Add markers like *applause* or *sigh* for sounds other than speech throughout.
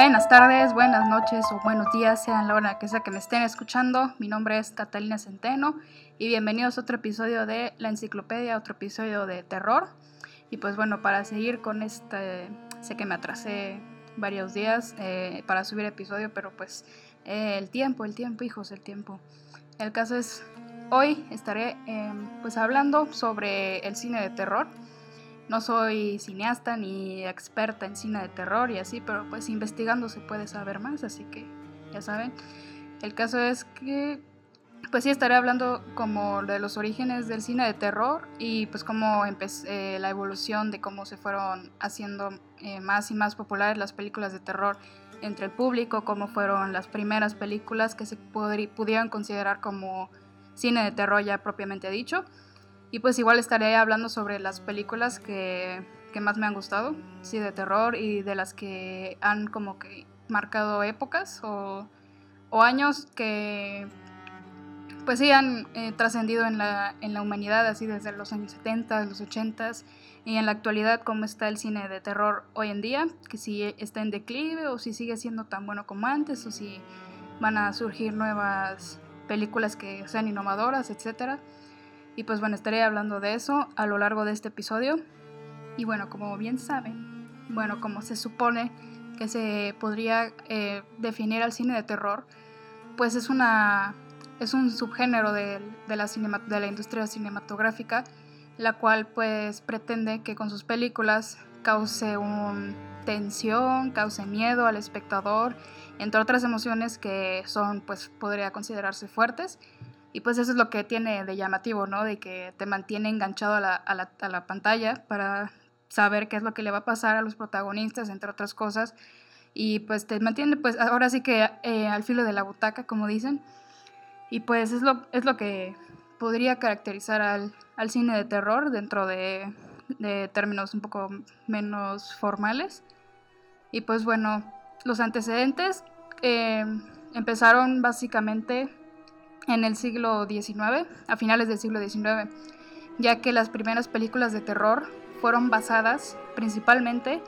Buenas tardes, buenas noches o buenos días, sean la hora que sea que me estén escuchando. Mi nombre es Catalina Centeno y bienvenidos a otro episodio de La Enciclopedia, otro episodio de terror. Y pues bueno, para seguir con este, sé que me atrasé varios días eh, para subir episodio, pero pues eh, el tiempo, el tiempo, hijos, el tiempo. El caso es, hoy estaré em, pues hablando sobre el cine de terror no soy cineasta ni experta en cine de terror y así, pero pues investigando se puede saber más, así que ya saben. El caso es que pues sí estaré hablando como de los orígenes del cine de terror y pues cómo empezó eh, la evolución de cómo se fueron haciendo eh, más y más populares las películas de terror entre el público, cómo fueron las primeras películas que se pudieron considerar como cine de terror ya propiamente dicho. Y pues igual estaré hablando sobre las películas que, que, más me han gustado, sí, de terror y de las que han como que marcado épocas o, o años que pues sí han eh, trascendido en la, en la humanidad, así desde los años 70, los 80 y en la actualidad cómo está el cine de terror hoy en día, que si está en declive o si sigue siendo tan bueno como antes o si van a surgir nuevas películas que sean innovadoras, etcétera. Y pues bueno, estaré hablando de eso a lo largo de este episodio. Y bueno, como bien saben, bueno, como se supone que se podría eh, definir al cine de terror, pues es una es un subgénero de, de, la de la industria cinematográfica, la cual pues pretende que con sus películas cause un tensión, cause miedo al espectador, entre otras emociones que son pues podría considerarse fuertes y pues eso es lo que tiene de llamativo, ¿no? De que te mantiene enganchado a la, a la, a la pantalla para saber qué es lo que le va a pasar a los protagonistas, entre otras cosas. Y pues te mantiene, pues ahora sí que eh, al filo de la butaca, como dicen. Y pues es lo, es lo que podría caracterizar al, al cine de terror dentro de, términos un poco menos formales. Y pues bueno, los antecedentes eh, empezaron básicamente en el siglo XIX, a finales del siglo XIX, ya que las primeras películas de terror fueron basadas principalmente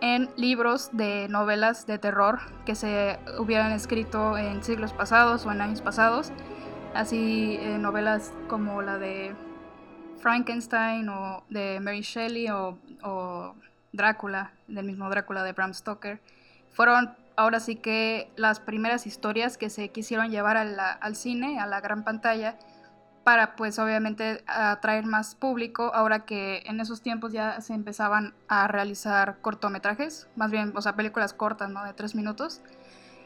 en libros de novelas de terror que se hubieran escrito en siglos pasados o en años pasados, así eh, novelas como la de Frankenstein o de Mary Shelley o, o Drácula, del mismo Drácula de Bram Stoker, fueron ahora sí que las primeras historias que se quisieron llevar al cine, a la gran pantalla, para pues obviamente atraer más público, ahora que en esos tiempos ya se empezaban a realizar cortometrajes, más bien, o sea, películas cortas, ¿no? De tres minutos.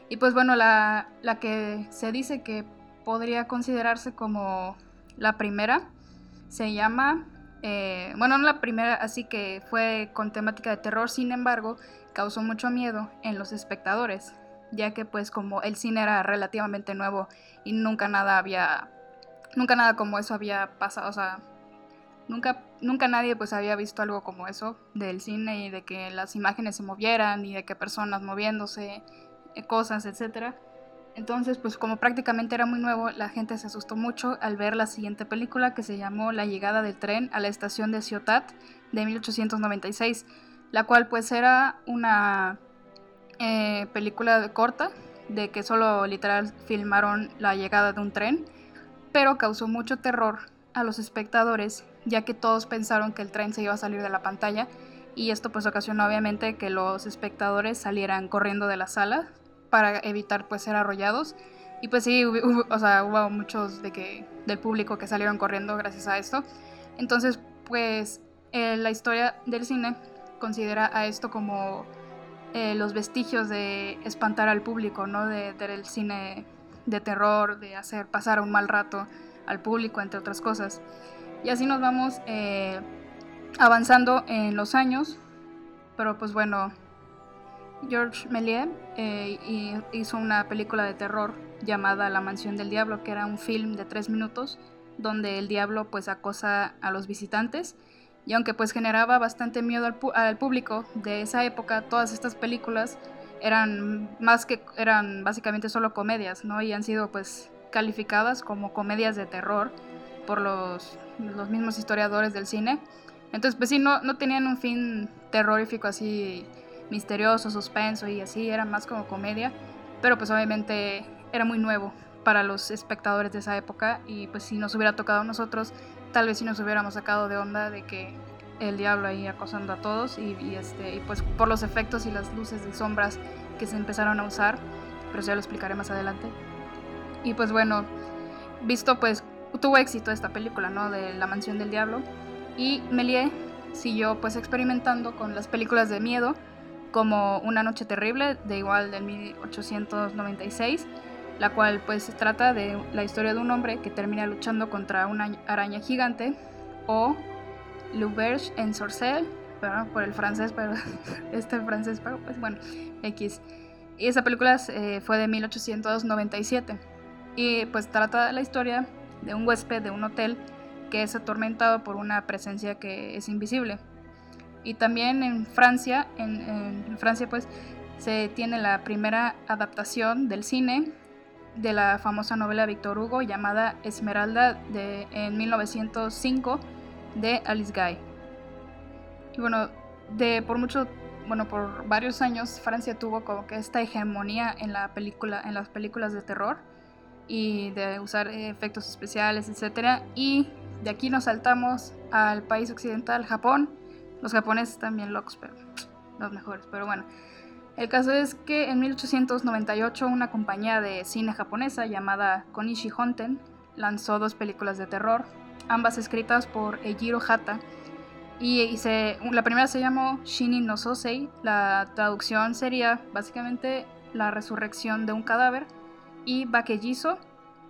Y pues bueno, la, la que se dice que podría considerarse como la primera se llama, eh, bueno, no la primera, así que fue con temática de terror, sin embargo, causó mucho miedo en los espectadores, ya que pues como el cine era relativamente nuevo y nunca nada había, nunca nada como eso había pasado, o sea, nunca, nunca nadie pues había visto algo como eso del cine y de que las imágenes se movieran y de que personas moviéndose, eh, cosas, etcétera. Entonces, pues como prácticamente era muy nuevo, la gente se asustó mucho al ver la siguiente película que se llamó La llegada del tren a la estación de Ciutat de 1896 la cual pues era una eh, película corta de que solo literal filmaron la llegada de un tren, pero causó mucho terror a los espectadores ya que todos pensaron que el tren se iba a salir de la pantalla y esto pues ocasionó obviamente que los espectadores salieran corriendo de la sala para evitar pues ser arrollados y pues sí, hubo, o sea, hubo muchos de que, del público que salieron corriendo gracias a esto. Entonces pues eh, la historia del cine considera a esto como eh, los vestigios de espantar al público, ¿no? De, del cine de terror, de hacer pasar un mal rato al público, entre otras cosas. Y así nos vamos eh, avanzando en los años, pero pues bueno, George Méliès eh, hizo una película de terror llamada La Mansión del Diablo, que era un film de tres minutos donde el diablo pues acosa a los visitantes y aunque pues generaba bastante miedo al, público de esa época, todas estas películas eran más que eran básicamente solo comedias, ¿no? Y han sido pues calificadas como comedias de terror por los, los mismos historiadores del cine. Entonces, pues sí, no, no tenían un fin terrorífico así misterioso, suspenso y así, era más como comedia, pero pues obviamente era muy nuevo para los espectadores de esa época y pues si nos hubiera tocado a nosotros, tal vez si nos hubiéramos sacado de onda de que el diablo ahí acosando a todos y, este, y pues por los efectos y las luces de sombras que se empezaron a usar, pero ya lo explicaré más adelante. Y pues bueno, visto pues tuvo éxito esta película, ¿no? De La Mansión del Diablo y Melie siguió pues experimentando con las películas de miedo como Una Noche Terrible de igual del 1896 la cual pues trata de la historia de un hombre que termina luchando contra una araña gigante o L'Auberge en Sorcel, por el francés, pero *laughs* este francés, pero pues bueno, X. Y esa película eh, fue de 1897 y pues trata la historia de un huésped de un hotel que es atormentado por una presencia que es invisible. Y también en Francia, en Francia pues se tiene la primera adaptación del cine de la famosa novela Victor Hugo llamada Esmeralda de, en 1905 de Alice Guy. Y bueno, de por mucho, bueno, por varios años Francia tuvo como que esta hegemonía en la película, en las películas de terror y de usar efectos especiales, etcétera. Y de aquí nos saltamos al país occidental, Japón. Los japoneses también locos, pero los mejores. Pero bueno, el caso es que en 1898 una compañía de cine japonesa llamada Konishi Honten lanzó dos películas de terror, ambas escritas por Eijiro Hata. Y, la primera se llamó Shinin no Sosei, la traducción sería básicamente la resurrección de un cadáver, y Bakejiso,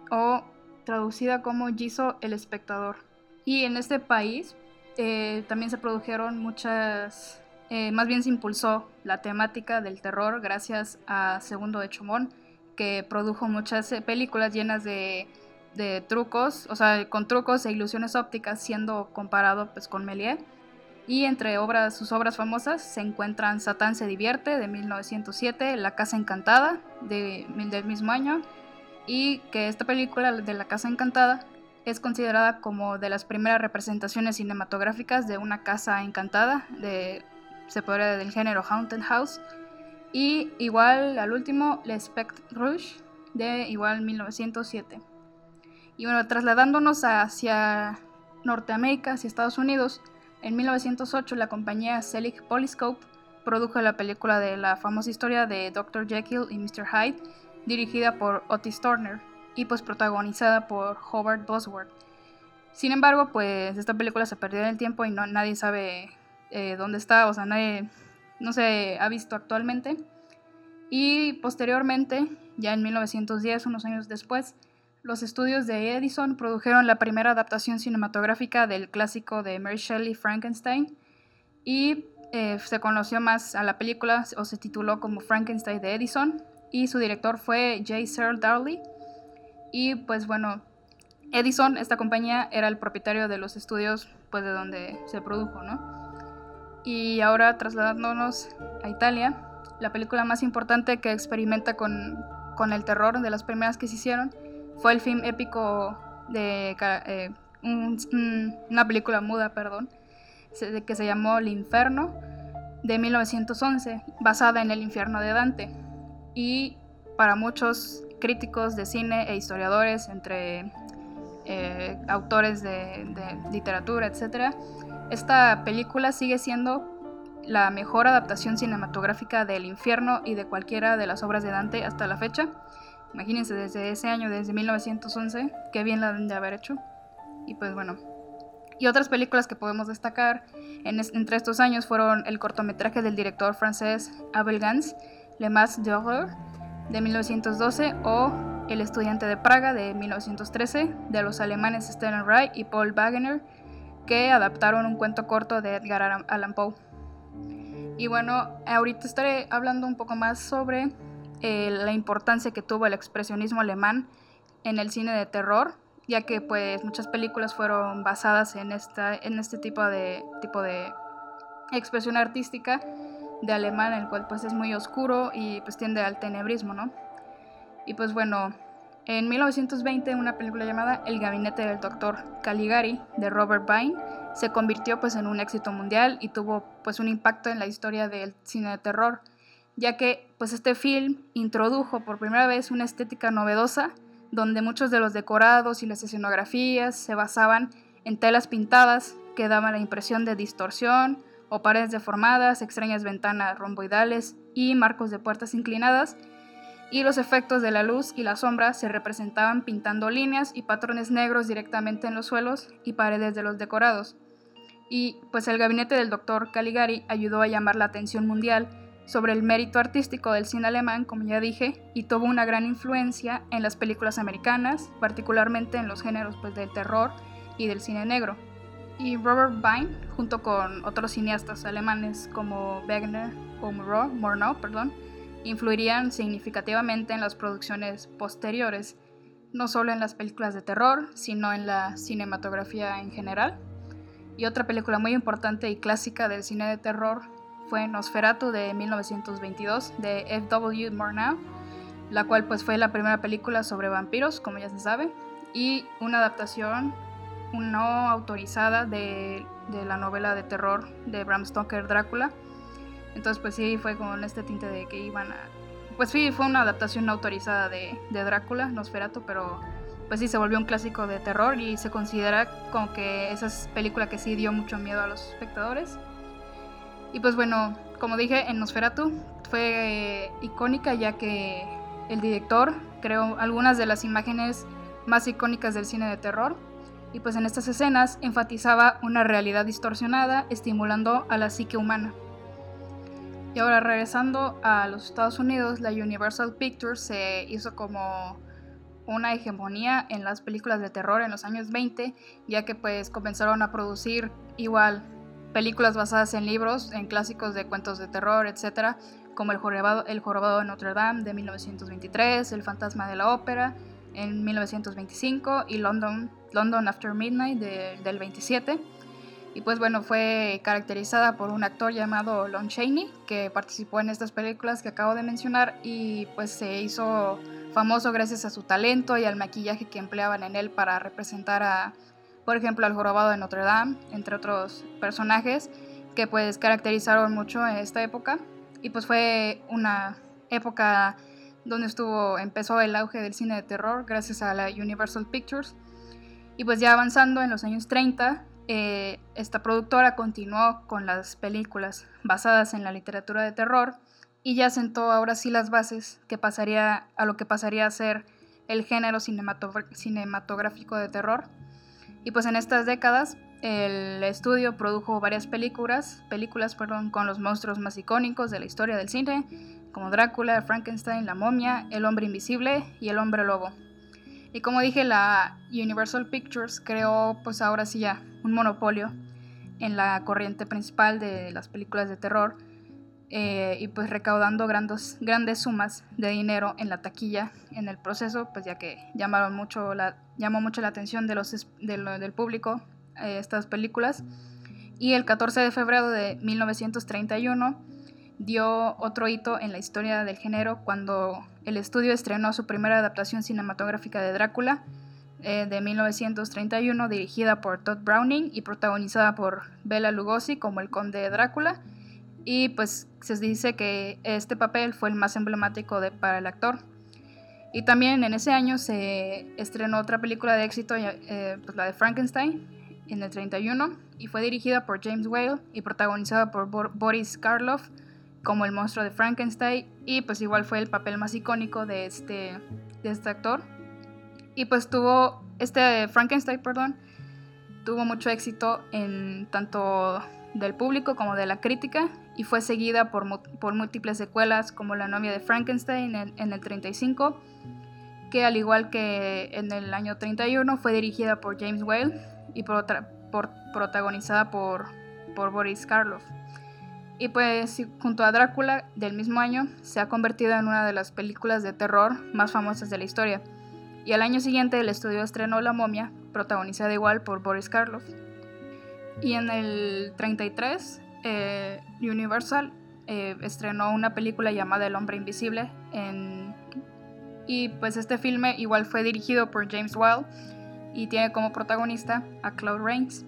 o traducida como Jiso el espectador. Y en este país eh, también se produjeron muchas eh, más bien se impulsó la temática del terror gracias a Segundo de Chumón, que produjo muchas eh, películas llenas de, trucos, o sea, con trucos e ilusiones ópticas, siendo comparado pues, con Méliès. Y entre obras, sus obras famosas se encuentran Satán se divierte de 1907, La Casa Encantada de, del mismo año, y que esta película de La Casa Encantada es considerada como de las primeras representaciones cinematográficas de una casa encantada, de se podría del género Haunted House. Y igual al último, Le Spectre Rouge, de igual 1907. Y bueno, trasladándonos hacia Norteamérica, hacia Estados Unidos, en 1908 la compañía Selig Polyscope produjo la película de la famosa historia de Dr. Jekyll y Mr. Hyde, dirigida por Otis Turner y pues protagonizada por Howard Bosworth. Sin embargo, pues esta película se perdió en el tiempo y no, nadie sabe eh, dónde está, o sea, nadie, no se ha visto actualmente. Y posteriormente, ya en 1910, unos años después, los estudios de Edison produjeron la primera adaptación cinematográfica del clásico de Mary Shelley Frankenstein y eh, se conoció más a la película o se tituló como Frankenstein de Edison y su director fue J. Searle Darley y pues bueno, Edison, esta compañía, era el propietario de los estudios pues de donde se produjo, ¿no? Y ahora trasladándonos a Italia, la película más importante que experimenta con, el terror de las primeras que se hicieron fue el film épico de eh, una película muda, perdón, que se llamó El Inferno de 1911, basada en el infierno de Dante. Y para muchos críticos de cine e historiadores, entre eh, autores de, de literatura, etc., esta película sigue siendo la mejor adaptación cinematográfica del infierno y de cualquiera de las obras de Dante hasta la fecha. Imagínense desde ese año, desde 1911, qué bien la han de haber hecho. Y pues bueno. Y otras películas que podemos destacar entre estos años fueron el cortometraje del director francés Abel Gans, Le Mas d'Horreur, de 1912, o El estudiante de Praga, de 1913, de los alemanes Stephen Wright y Paul Wagener, que adaptaron un cuento corto de Edgar Allan Poe. Y bueno, ahorita estaré hablando un poco más sobre eh, la importancia que tuvo el expresionismo alemán en el cine de terror, ya que pues muchas películas fueron basadas en, esta, en este tipo de, tipo de expresión artística de alemán, el cual pues es muy oscuro y pues tiende al tenebrismo, ¿no? Y pues bueno, En 1920, una película llamada El gabinete del doctor Caligari de Robert Vine se convirtió pues en un éxito mundial y tuvo pues un impacto en la historia del cine de terror, ya que pues este film introdujo por primera vez una estética novedosa donde muchos de los decorados y las escenografías se basaban en telas pintadas que daban la impresión de distorsión o paredes deformadas, extrañas ventanas romboidales y marcos de puertas inclinadas, y los efectos de la luz y la sombra se representaban pintando líneas y patrones negros directamente en los suelos y paredes de los decorados. Y pues el gabinete del doctor Caligari ayudó a llamar la atención mundial sobre el mérito artístico del cine alemán, como ya dije, y tuvo una gran influencia en las películas americanas, particularmente en los géneros pues, del terror y del cine negro. Y Robert Vine, junto con otros cineastas alemanes como Wegner o Murnau, perdón, influirían significativamente en las producciones posteriores, no solo en las películas de terror, sino en la cinematografía en general. Y otra película muy importante y clásica del cine de terror fue Nosferatu de 1922 de F.W. Murnau, la cual pues fue la primera película sobre vampiros, como ya se sabe, y una adaptación no autorizada de, la novela de terror de Bram Stoker Drácula. Entonces pues sí, fue con este tinte de que iban a... Pues sí, fue una adaptación autorizada de, Drácula, Nosferatu, pero pues sí, se volvió un clásico de terror y se considera como que esa es película que sí dio mucho miedo a los espectadores. Y pues bueno, como dije, en Nosferatu fue icónica ya que el director creó algunas de las imágenes más icónicas del cine de terror y pues en estas escenas enfatizaba una realidad distorsionada estimulando a la psique humana. Y ahora regresando a los Estados Unidos, la Universal Pictures se hizo como una hegemonía en las películas de terror en los años 20, ya que pues comenzaron a producir igual películas basadas en libros, en clásicos de cuentos de terror, etc., como El Jorobado, el de Notre Dame de 1923, El Fantasma de la Ópera, en 1925 y London, London After Midnight del 27. Y pues bueno, fue caracterizada por un actor llamado Lon Chaney, que participó en estas películas que acabo de mencionar y pues se hizo famoso gracias a su talento y al maquillaje que empleaban en él para representar a, por ejemplo, al jorobado de Notre Dame, entre otros personajes que pues caracterizaron mucho en esta época. Y pues fue una época donde estuvo, empezó el auge del cine de terror gracias a la Universal Pictures. Y pues ya avanzando en los años 30, eh, esta productora continuó con las películas basadas en la literatura de terror y ya sentó ahora sí las bases que pasaría a lo que pasaría a ser el género cinematográfico de terror. Y pues en estas décadas el estudio produjo varias películas, películas perdón, con los monstruos más icónicos de la historia del cine, como Drácula, Frankenstein, La momia, El hombre invisible y El hombre lobo. Y como dije, la Universal Pictures creó pues ahora sí ya un monopolio en la corriente principal de las películas de terror eh, y pues recaudando grandes, grandes sumas de dinero en la taquilla en el proceso, pues ya que llamaron mucho la, llamó mucho la atención de los, del público eh, estas películas. Y el 14 de febrero de 1931 dio otro hito en la historia del género cuando el estudio estrenó su primera adaptación cinematográfica de Drácula eh, de 1931 dirigida por Todd Browning y protagonizada por Bela Lugosi como el conde Drácula y pues se dice que este papel fue el más emblemático de, para el actor. Y también en ese año se estrenó otra película de éxito, eh, pues la de Frankenstein, en el 31, y fue dirigida por James Whale y protagonizada por Boris Karloff, como el monstruo de Frankenstein y pues igual fue el papel más icónico de este, de este actor. Y pues tuvo, este Frankenstein, perdón, tuvo mucho éxito en tanto del público como de la crítica y fue seguida por, por múltiples secuelas como La novia de Frankenstein en, el 35, que al igual que en el año 31 fue dirigida por James Whale y por, por protagonizada por, por Boris Karloff. Y pues junto a Drácula del mismo año se ha convertido en una de las películas de terror más famosas de la historia. Y al año siguiente el estudio estrenó La momia, protagonizada igual por Boris Karloff. Y en el 33 eh, Universal eh, estrenó una película llamada El hombre invisible Y pues este filme igual fue dirigido por James Whale y tiene como protagonista a Claude Rains.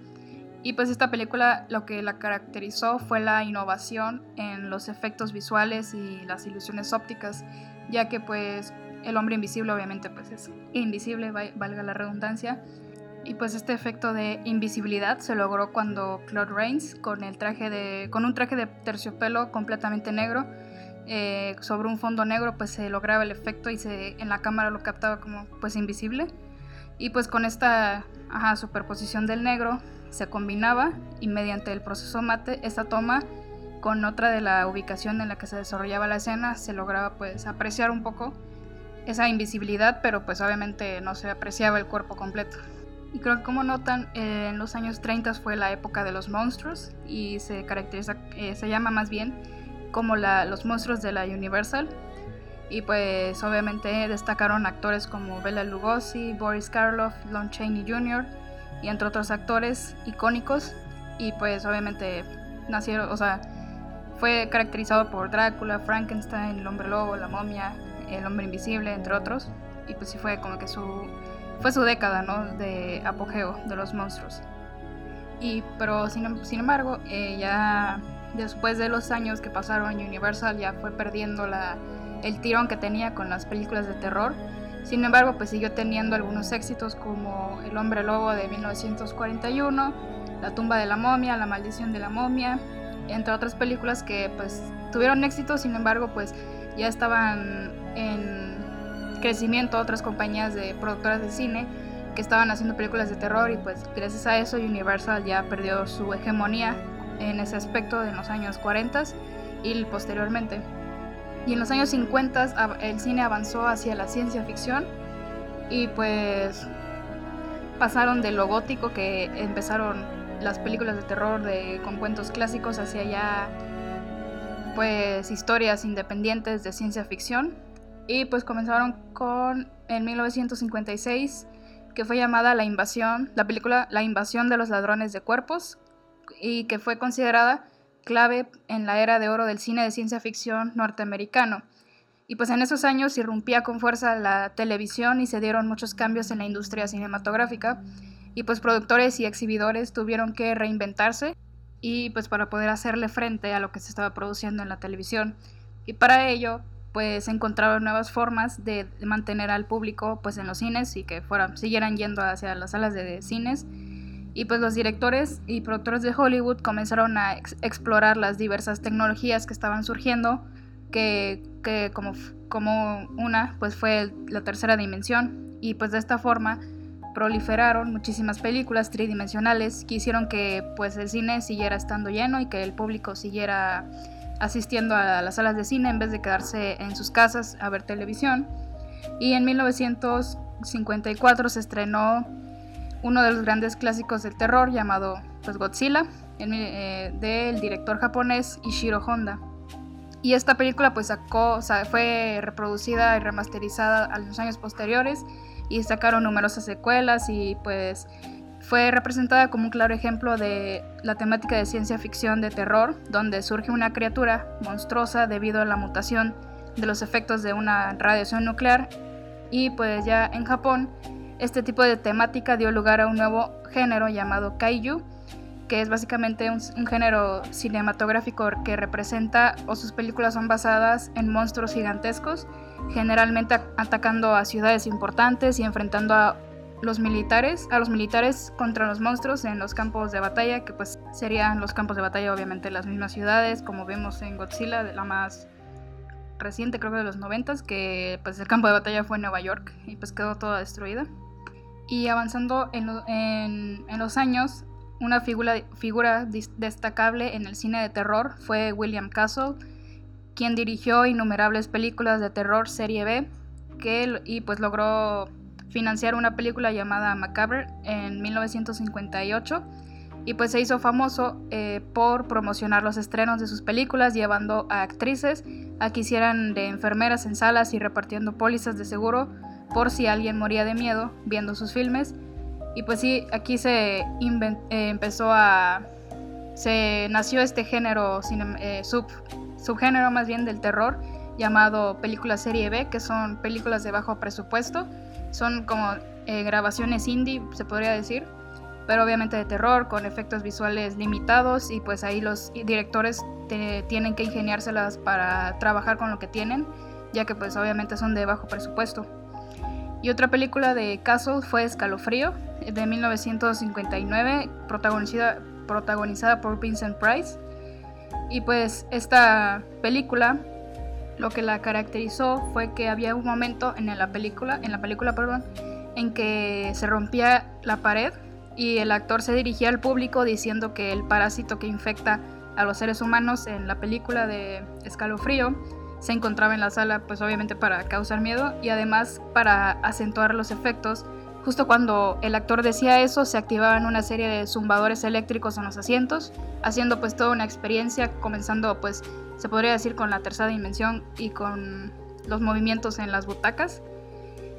Y pues esta película lo que la caracterizó fue la innovación en los efectos visuales y las ilusiones ópticas, ya que pues el hombre invisible obviamente pues es invisible, valga la redundancia. Y pues este efecto de invisibilidad se logró cuando Claude Rains, con, el traje de, con un traje de terciopelo completamente negro, eh, sobre un fondo negro, pues se lograba el efecto y se, en la cámara lo captaba como pues invisible. Y pues con esta superposición del negro se combinaba y mediante el proceso mate esta toma con otra de la ubicación en la que se desarrollaba la escena se lograba pues apreciar un poco esa invisibilidad, pero pues obviamente no se apreciaba el cuerpo completo. Y creo que como notan, en los años 30 fue la época de los monstruos y se caracteriza, eh, se llama más bien como los monstruos de la Universal. Y pues obviamente destacaron actores como Bela Lugosi, Boris Karloff, Lon Chaney Jr., y entre otros actores icónicos. Y pues obviamente nacieron, o sea, fue caracterizado por Drácula, Frankenstein, el hombre lobo, la momia, el hombre invisible, entre otros. Y pues sí fue como que su, fue su década, ¿no? De apogeo de los monstruos. Y, pero sin, sin embargo, eh, ya después de los años que pasaron, Universal ya fue perdiendo la, el tirón que tenía con las películas de terror sin embargo, pues siguió teniendo algunos éxitos como El hombre lobo de 1941, La tumba de la momia, La maldición de la momia, entre otras películas que pues tuvieron éxito, sin embargo, pues ya estaban en crecimiento otras compañías de productoras de cine que estaban haciendo películas de terror y pues gracias a eso Universal ya perdió su hegemonía en ese aspecto en los años 40 y posteriormente. Y en los años 50 el cine avanzó hacia la ciencia ficción y pues pasaron de lo gótico que empezaron las películas de terror de, con cuentos clásicos hacia ya pues historias independientes de ciencia ficción. Y pues comenzaron con en 1956 que fue llamada La invasión, la película La invasión de los ladrones de cuerpos y que fue considerada clave en la era de oro del cine de ciencia ficción norteamericano. Y pues en esos años irrumpía con fuerza la televisión y se dieron muchos cambios en la industria cinematográfica y pues productores y exhibidores tuvieron que reinventarse y pues para poder hacerle frente a lo que se estaba produciendo en la televisión. Y para ello pues encontraron nuevas formas de mantener al público pues en los cines y que fueran, siguieran yendo hacia las salas de cines y pues los directores y productores de Hollywood comenzaron a explorar las diversas tecnologías que estaban surgiendo, que, como, como una pues fue la tercera dimensión. Y pues de esta forma proliferaron muchísimas películas tridimensionales que hicieron que pues el cine siguiera estando lleno y que el público siguiera asistiendo a las salas de cine en vez de quedarse en sus casas a ver televisión. Y en 1954 se estrenó uno de los grandes clásicos del terror llamado pues, Godzilla, eh, del director japonés Ishiro Honda. Y esta película pues sacó, fue reproducida y remasterizada a los años posteriores y sacaron numerosas secuelas y pues fue representada como un claro ejemplo de la temática de ciencia ficción de terror, donde surge una criatura monstruosa debido a la mutación de los efectos de una radiación nuclear y pues ya en Japón este tipo de temática dio lugar a un nuevo género llamado kaiju, que es básicamente un, género cinematográfico que representa o sus películas son basadas en monstruos gigantescos, generalmente atacando a ciudades importantes y enfrentando a los militares, a los militares contra los monstruos en los campos de batalla, que pues serían los campos de batalla obviamente las mismas ciudades, como vemos en Godzilla, la más reciente creo que de los 90, que pues el campo de batalla fue en Nueva York y pues quedó toda destruida. Y avanzando en, los años, una figura, destacable en el cine de terror fue William Castle, quien dirigió innumerables películas de terror serie B que, y pues logró financiar una película llamada Macabre en 1958 y pues se hizo famoso eh, por promocionar los estrenos de sus películas llevando a actrices a que hicieran de enfermeras en salas y repartiendo pólizas de seguro por si alguien moría de miedo viendo sus filmes. Y pues sí, aquí se eh, empezó a... se nació este género, eh, sub, subgénero más bien del terror, llamado película serie B, que son películas de bajo presupuesto. Son como eh, grabaciones indie, se podría decir, pero obviamente de terror, con efectos visuales limitados y pues ahí los directores tienen que ingeniárselas para trabajar con lo que tienen, ya que pues obviamente son de bajo presupuesto. Y otra película de Castle fue Escalofrío, de 1959, protagonizada, por Vincent Price. Y pues esta película lo que la caracterizó fue que había un momento en la película, en la película, perdón, en que se rompía la pared y el actor se dirigía al público diciendo que el parásito que infecta a los seres humanos en la película de Escalofrío se encontraba en la sala, pues obviamente para causar miedo y además para acentuar los efectos. Justo cuando el actor decía eso, se activaban una serie de zumbadores eléctricos en los asientos, haciendo pues toda una experiencia, comenzando pues se podría decir con la tercera dimensión y con los movimientos en las butacas.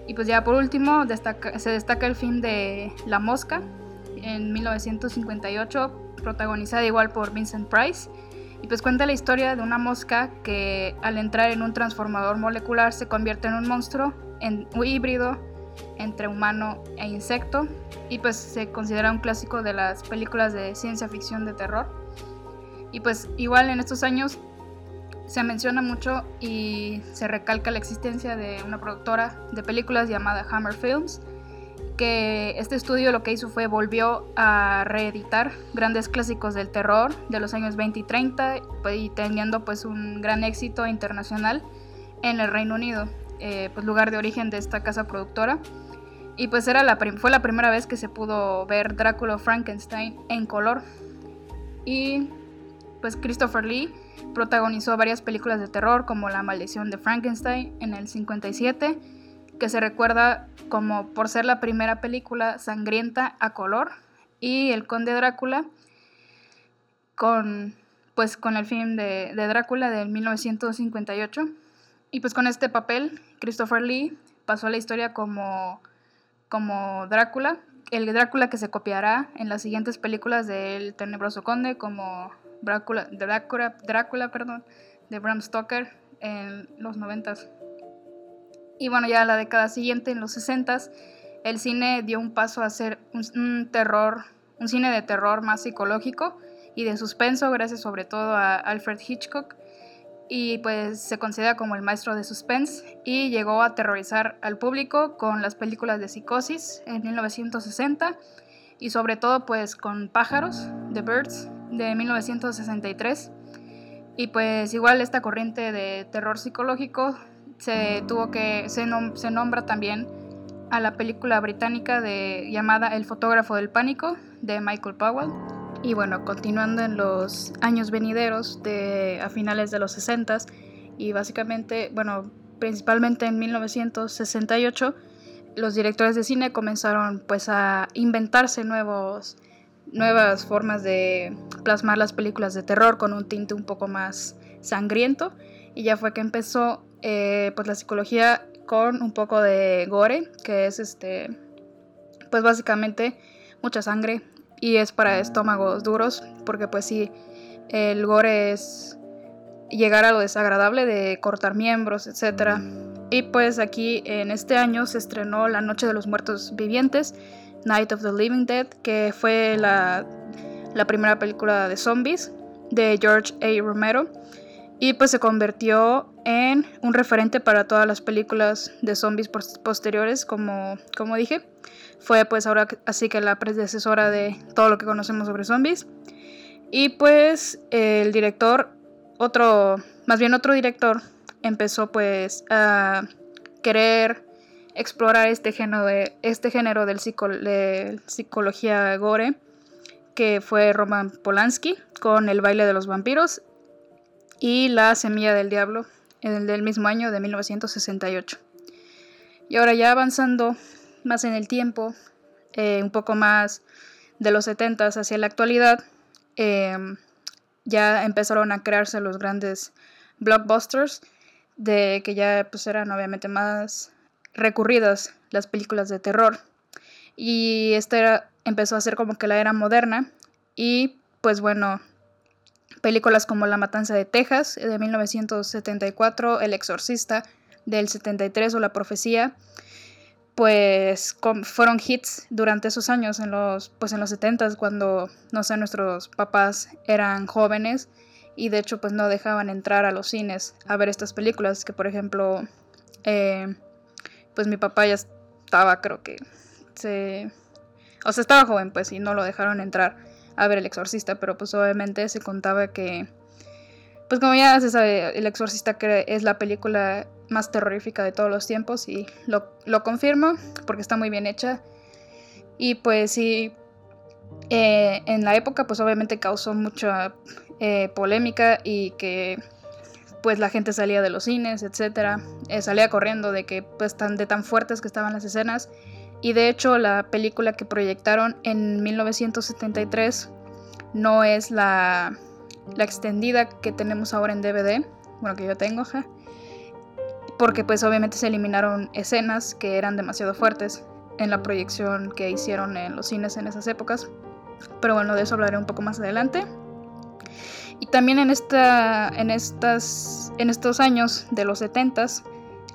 Y pues ya por último se destaca el film de La Mosca en 1958, protagonizada igual por Vincent Price. Y pues cuenta la historia de una mosca que al entrar en un transformador molecular se convierte en un monstruo, en un híbrido entre humano e insecto. Y pues se considera un clásico de las películas de ciencia ficción de terror. Y pues igual en estos años se menciona mucho y se recalca la existencia de una productora de películas llamada Hammer Films, que este estudio lo que hizo fue volvió a reeditar grandes clásicos del terror de los años 20 y 30 pues, y teniendo pues un gran éxito internacional en el Reino Unido, eh, pues lugar de origen de esta casa productora. Y pues era la fue la primera vez que se pudo ver Drácula Frankenstein en color. Y pues Christopher Lee protagonizó varias películas de terror como La maldición de Frankenstein en el 57, que se recuerda como por ser la primera película sangrienta a color, y El Conde Drácula con pues con el film de, Drácula del 1958. Y pues con este papel, Christopher Lee pasó a la historia como, como Drácula, el Drácula que se copiará en las siguientes películas del Tenebroso Conde como Drácula, Drácula, Drácula perdón, de Bram Stoker en los 90 Y bueno, ya la década siguiente, en los 60 el cine dio un paso a ser un, terror, un cine de terror más psicológico y de suspenso, gracias sobre todo a Alfred Hitchcock. Y pues se considera como el maestro de suspense y llegó a aterrorizar al público con las películas de Psicosis en 1960 y sobre todo pues con Pájaros, The Birds, de 1963. Y pues igual esta corriente de terror psicológico se tuvo que se, se nombra también a la película británica de llamada El fotógrafo del pánico de Michael Powell. Y bueno, continuando en los años venideros de a finales de los 60 y básicamente, bueno, principalmente en 1968 los directores de cine comenzaron pues a inventarse nuevos nuevas formas de plasmar las películas de terror con un tinte un poco más sangriento y ya fue que empezó eh, pues la psicología con un poco de gore que es este pues básicamente mucha sangre y es para estómagos duros porque pues sí el gore es llegar a lo desagradable de cortar miembros etcétera. Y pues aquí en este año se estrenó La Noche de los Muertos Vivientes Night of the Living Dead, que fue la, primera película de zombies de George A. Romero y pues se convirtió en un referente para todas las películas de zombies posteriores, como, como dije. Fue pues ahora así que la predecesora de todo lo que conocemos sobre zombies. Y pues el director, otro, más bien otro director, empezó pues a querer explorar este género, de, este género del de psicología gore, que fue Roman Polanski con El baile de los vampiros y La semilla del diablo, el del mismo año de 1968. Y ahora ya avanzando más en el tiempo, eh, un poco más de los 70 hacia la actualidad, em, ya empezaron a crearse los grandes blockbusters de que ya pues eran obviamente más recurridas las películas de terror. Y esta empezó a ser como que la era moderna. Y pues bueno, películas como La Matanza de Texas de 1974, El Exorcista del 73 o La Profecía, pues fueron hits durante esos años, en los, pues en los 70 cuando, no sé, nuestros papás eran jóvenes y de hecho pues no dejaban entrar a los cines a ver estas películas, que por ejemplo, eh, pues mi papá ya estaba, creo que se... O sea, estaba joven pues y no lo dejaron entrar a ver El Exorcista, pero pues obviamente se contaba que, pues como ya se sabe, El Exorcista es la película más terrorífica de todos los tiempos y lo, lo confirmo porque está muy bien hecha. Y pues sí, eh, en la época pues obviamente causó mucha eh, polémica y que pues la gente salía de los cines, etcétera, eh, salía corriendo de que pues tan de tan fuertes que estaban las escenas y de hecho la película que proyectaron en 1973 no es la, la extendida que tenemos ahora en DVD, bueno que yo tengo, porque pues obviamente se eliminaron escenas que eran demasiado fuertes en la proyección que hicieron en los cines en esas épocas. Pero bueno, de eso hablaré un poco más adelante. Y también en, esta, en, estas, en estos años de los 70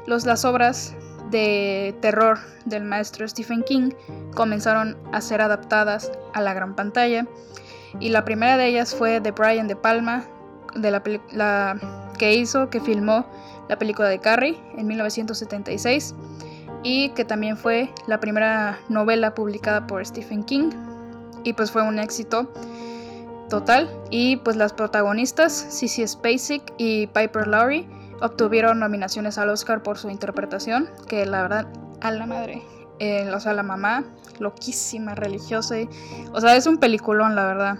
los, las obras de terror del maestro Stephen King comenzaron a ser adaptadas a la gran pantalla. Y la primera de ellas fue de Brian De Palma, de la, que hizo, que filmó la película de Carrie en 1976 y que también fue la primera novela publicada por Stephen King y pues fue un éxito total y pues las protagonistas Cissy Spacek y Piper Laurie obtuvieron nominaciones al Oscar por su interpretación que la verdad a la madre eh, o sea la mamá loquísima religiosa o sea es un peliculón la verdad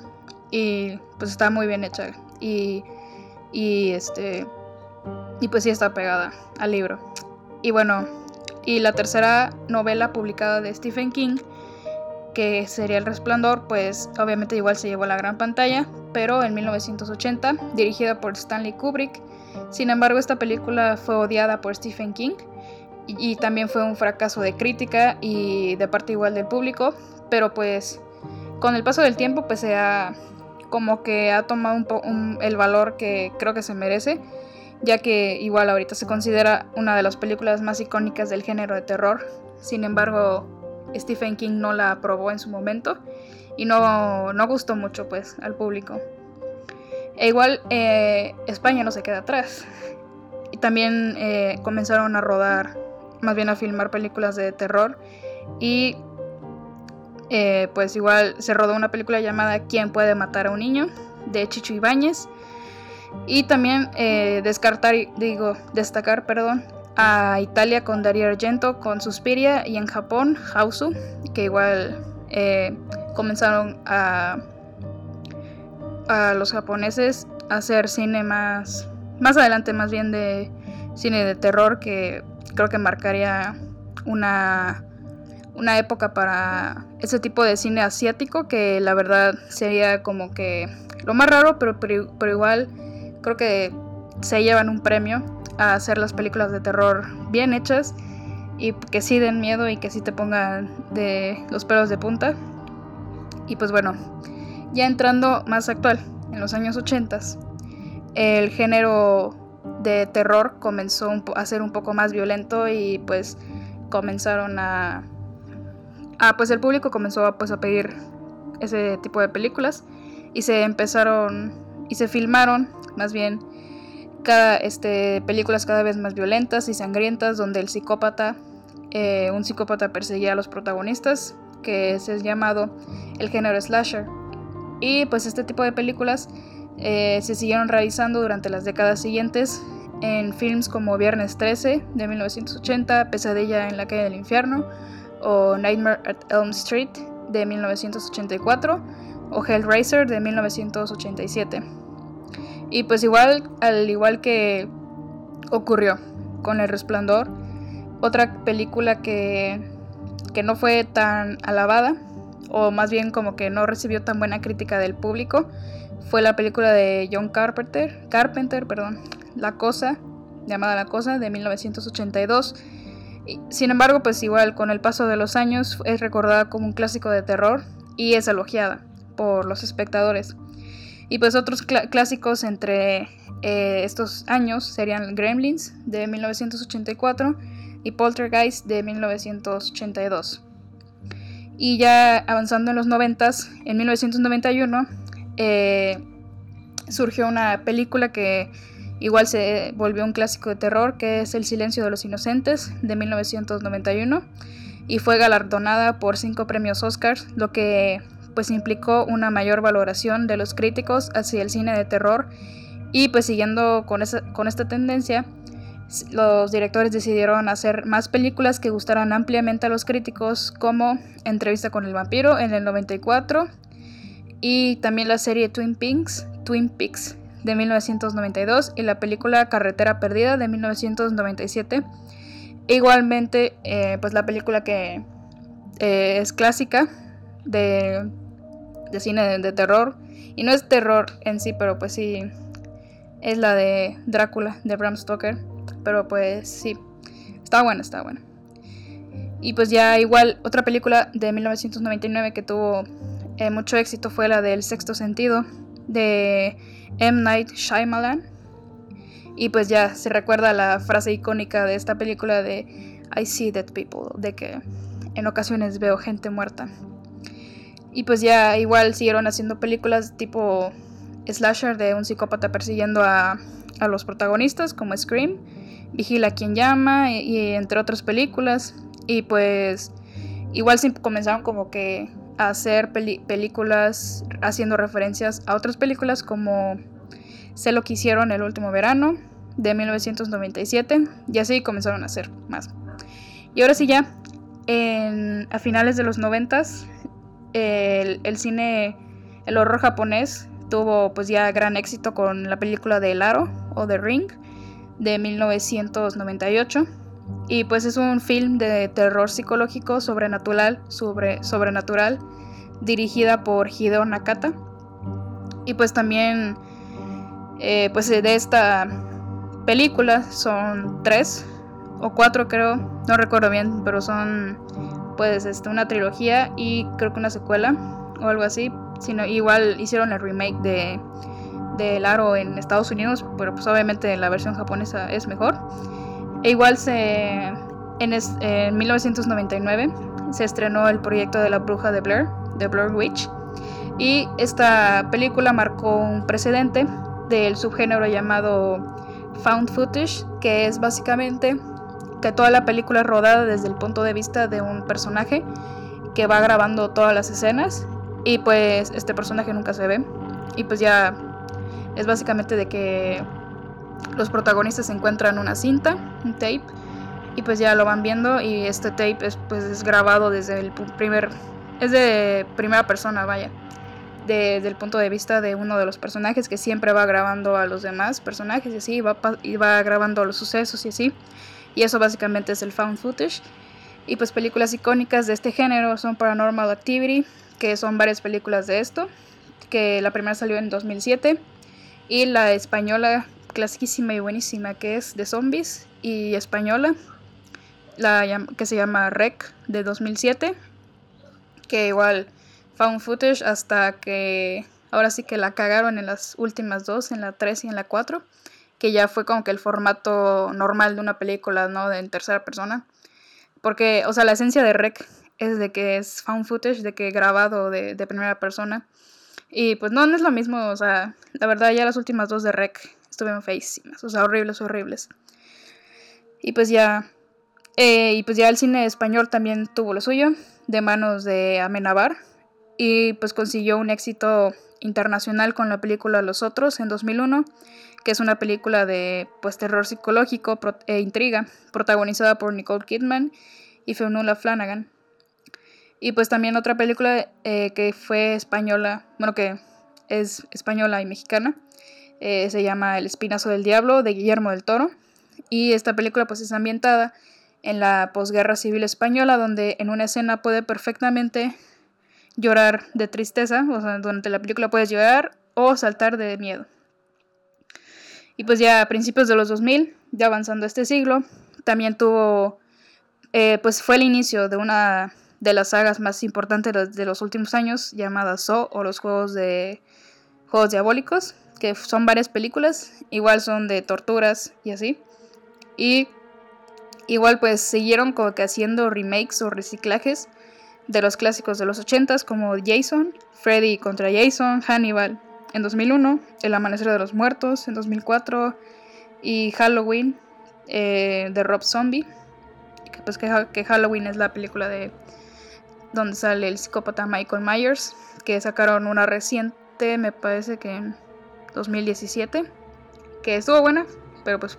y pues está muy bien hecha y y este y pues sí está pegada al libro y bueno y la tercera novela publicada de Stephen King que sería El Resplandor, pues obviamente igual se llevó a la gran pantalla, pero en 1980, dirigida por Stanley Kubrick. Sin embargo, esta película fue odiada por Stephen King y, también fue un fracaso de crítica y de parte igual del público, pero pues con el paso del tiempo pues se ha como que ha tomado un, el valor que creo que se merece, ya que igual ahorita se considera una de las películas más icónicas del género de terror. Sin embargo, Stephen King no la aprobó en su momento y no, no gustó mucho pues al público. E igual eh, España no se queda atrás. Y también eh, comenzaron a rodar, más bien a filmar películas de terror. Y eh, pues igual se rodó una película llamada ¿Quién puede matar a un niño? de Chicho Ibáñez. Y también descartar, digo, destacar, perdón, a Italia con Dario Argento con Suspiria y en Japón Hausu, que igual comenzaron a, a los japoneses a hacer cine más, más adelante más bien de cine de terror que creo que marcaría una, una época para ese tipo de cine asiático que la verdad sería como que lo más raro pero, pero igual creo que se llevan un premio a hacer las películas de terror bien hechas y que sí den miedo y que sí te pongan de los pelos de punta. Y pues bueno, ya entrando más actual, en los años 80, el género de terror comenzó a ser un poco más violento y pues comenzaron a... Ah, pues el público comenzó a, pues, a pedir ese tipo de películas y se empezaron y se filmaron más bien este, películas cada vez más violentas y sangrientas donde el psicópata, eh, un psicópata perseguía a los protagonistas, que es llamado el género slasher. Y pues este tipo de películas eh, se siguieron realizando durante las décadas siguientes en films como Viernes 13 de 1980, Pesadilla en la calle del infierno o Nightmare at Elm Street de 1984 o Hellraiser de 1987. Y pues igual, al igual que ocurrió con El Resplandor, otra película que, que no fue tan alabada, o más bien como que no recibió tan buena crítica del público, fue la película de John Carpenter, Carpenter, perdón, La Cosa, llamada La Cosa, de 1982. Sin embargo, pues igual con el paso de los años es recordada como un clásico de terror y es elogiada por los espectadores. Y pues otros clásicos entre eh, estos años serían Gremlins de 1984 y Poltergeist de 1982. Y ya avanzando en los 90, en 1991, eh, surgió una película que igual se volvió un clásico de terror, que es El silencio de los inocentes de 1991 y fue galardonada por cinco premios Oscars, lo que pues implicó una mayor valoración de los críticos hacia el cine de terror. Y pues siguiendo con, esa, con esta tendencia, los directores decidieron hacer más películas que gustaran ampliamente a los críticos, como Entrevista con el vampiro en el 94 y también la serie Twin Peaks, Twin Peaks de 1992 y la película Carretera Perdida de 1997. igualmente, eh, pues la película que eh, es clásica de, cine de terror y no es terror en sí, pero pues sí es la de Drácula de Bram Stoker. Pero pues sí, está buena, está buena. Y pues ya igual otra película de 1999 que tuvo eh, mucho éxito fue la del Sexto Sentido de M. Night Shyamalan. Y pues ya se recuerda la frase icónica de esta película de I see dead people, de que en ocasiones veo gente muerta. Y pues ya igual siguieron haciendo películas tipo slasher de un psicópata persiguiendo a, a los protagonistas como Scream Vigila quien llama y, entre otras películas. Y pues igual sí comenzaron como que a hacer películas haciendo referencias a otras películas como Sé lo que hicieron el último verano de 1997 y así comenzaron a hacer más. Y ahora sí ya, a finales de los 90 el, el cine, el horror japonés tuvo pues ya gran éxito con la película de El Aro o The Ring de 1998 y pues es un film de terror psicológico sobrenatural, sobre, sobrenatural dirigida por Hideo Nakata. Y pues también eh, pues de esta película son tres o cuatro creo no recuerdo bien pero son pues este, una trilogía y creo que una secuela o algo así sino igual hicieron el remake de del aro en Estados Unidos, pero pues obviamente la versión japonesa es mejor. E igual se en, en 1999 se estrenó el proyecto de la bruja de Blair, de Blair Witch, y esta película marcó un precedente del subgénero llamado found footage, que es básicamente que toda la película es rodada desde el punto de vista de un personaje que va grabando todas las escenas y pues este personaje nunca se ve y pues ya es básicamente de que los protagonistas encuentran una cinta, un tape, y pues ya lo van viendo y este tape es, pues, es grabado desde el primer, es de primera persona, vaya, desde el punto de vista de uno de los personajes que siempre va grabando a los demás personajes y así, va, y va grabando los sucesos y así, y eso básicamente es el found footage. Y pues películas icónicas de este género son Paranormal Activity, que son varias películas de esto, que la primera salió en 2007 y la española clasiquísima y buenísima que es de zombies y española la que se llama Rec de 2007 que igual found footage hasta que ahora sí que la cagaron en las últimas dos en la 3 y en la 4 que ya fue como que el formato normal de una película no de en tercera persona. Porque o sea la esencia de Rec es de que es found footage de que grabado de, de primera persona y pues no, no es lo mismo, o sea, la verdad ya las últimas dos de Rec estuvieron feísimas, o sea, horribles, horribles. Y pues ya, eh, y pues ya el cine español también tuvo lo suyo, de manos de Amenabar, y pues consiguió un éxito internacional con la película Los Otros en 2001, que es una película de pues terror psicológico e intriga, protagonizada por Nicole Kidman y Fionnuala Flanagan. Y pues también otra película eh, que fue española, bueno, que es española y mexicana, eh, se llama El Espinazo del Diablo de Guillermo del Toro. Y esta película pues es ambientada en la posguerra civil española, donde en una escena puede perfectamente llorar de tristeza, o sea, durante la película puedes llorar o saltar de miedo. Y pues ya a principios de los 2000, ya avanzando este siglo, también tuvo, eh, pues fue el inicio de una de las sagas más importantes de los últimos años, llamada So o los Juegos de Juegos Diabólicos, que son varias películas, igual son de torturas y así. Y igual pues siguieron como que haciendo remakes o reciclajes de los clásicos de los 80s como Jason, Freddy contra Jason, Hannibal en 2001, El Amanecer de los Muertos en 2004 y Halloween eh, de Rob Zombie. Que, pues que, Halloween es la película de donde sale el psicópata Michael Myers, que sacaron una reciente, me parece que en 2017, que estuvo buena, pero pues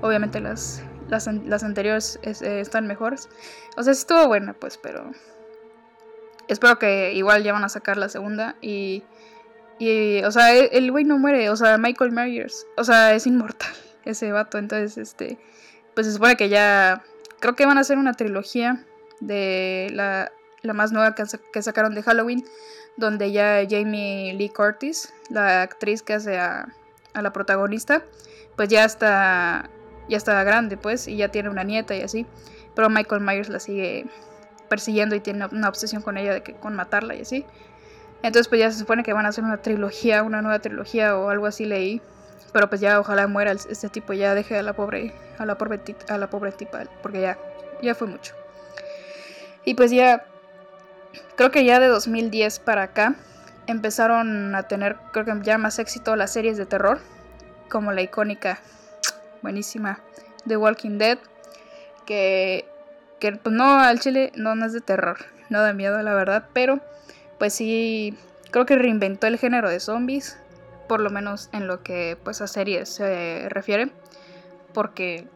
obviamente las, las, anteriores eh, están mejores. O sea, sí estuvo buena, pues, pero espero que igual ya van a sacar la segunda y... Y, o sea, e, el güey no muere, o sea, Michael Myers, o sea, es inmortal *laughs* ese vato, entonces, este, pues se supone que ya, creo que van a hacer una trilogía de la, más nueva que, que sacaron de Halloween, donde ya Jamie Lee Curtis, la actriz que hace a, a la protagonista, pues ya está, ya está grande, pues, y ya tiene una nieta y así, pero Michael Myers la sigue persiguiendo y tiene una obsesión con ella de que con matarla y así. Entonces pues ya se supone que van a hacer una trilogía, una nueva trilogía o algo así leí. Pero pues ya ojalá muera este tipo, ya deje a la pobre, a la pobre, a la pobre tipa, porque ya, ya fue mucho. Y pues ya, creo que ya de 2010 para acá empezaron a tener, creo que ya más éxito las series de terror, como la icónica, buenísima, The Walking Dead, que que pues no, al chile no, es de terror, no da miedo la verdad, pero pues sí, creo que reinventó el género de zombies, por lo menos en lo que pues a series se refiere, porque,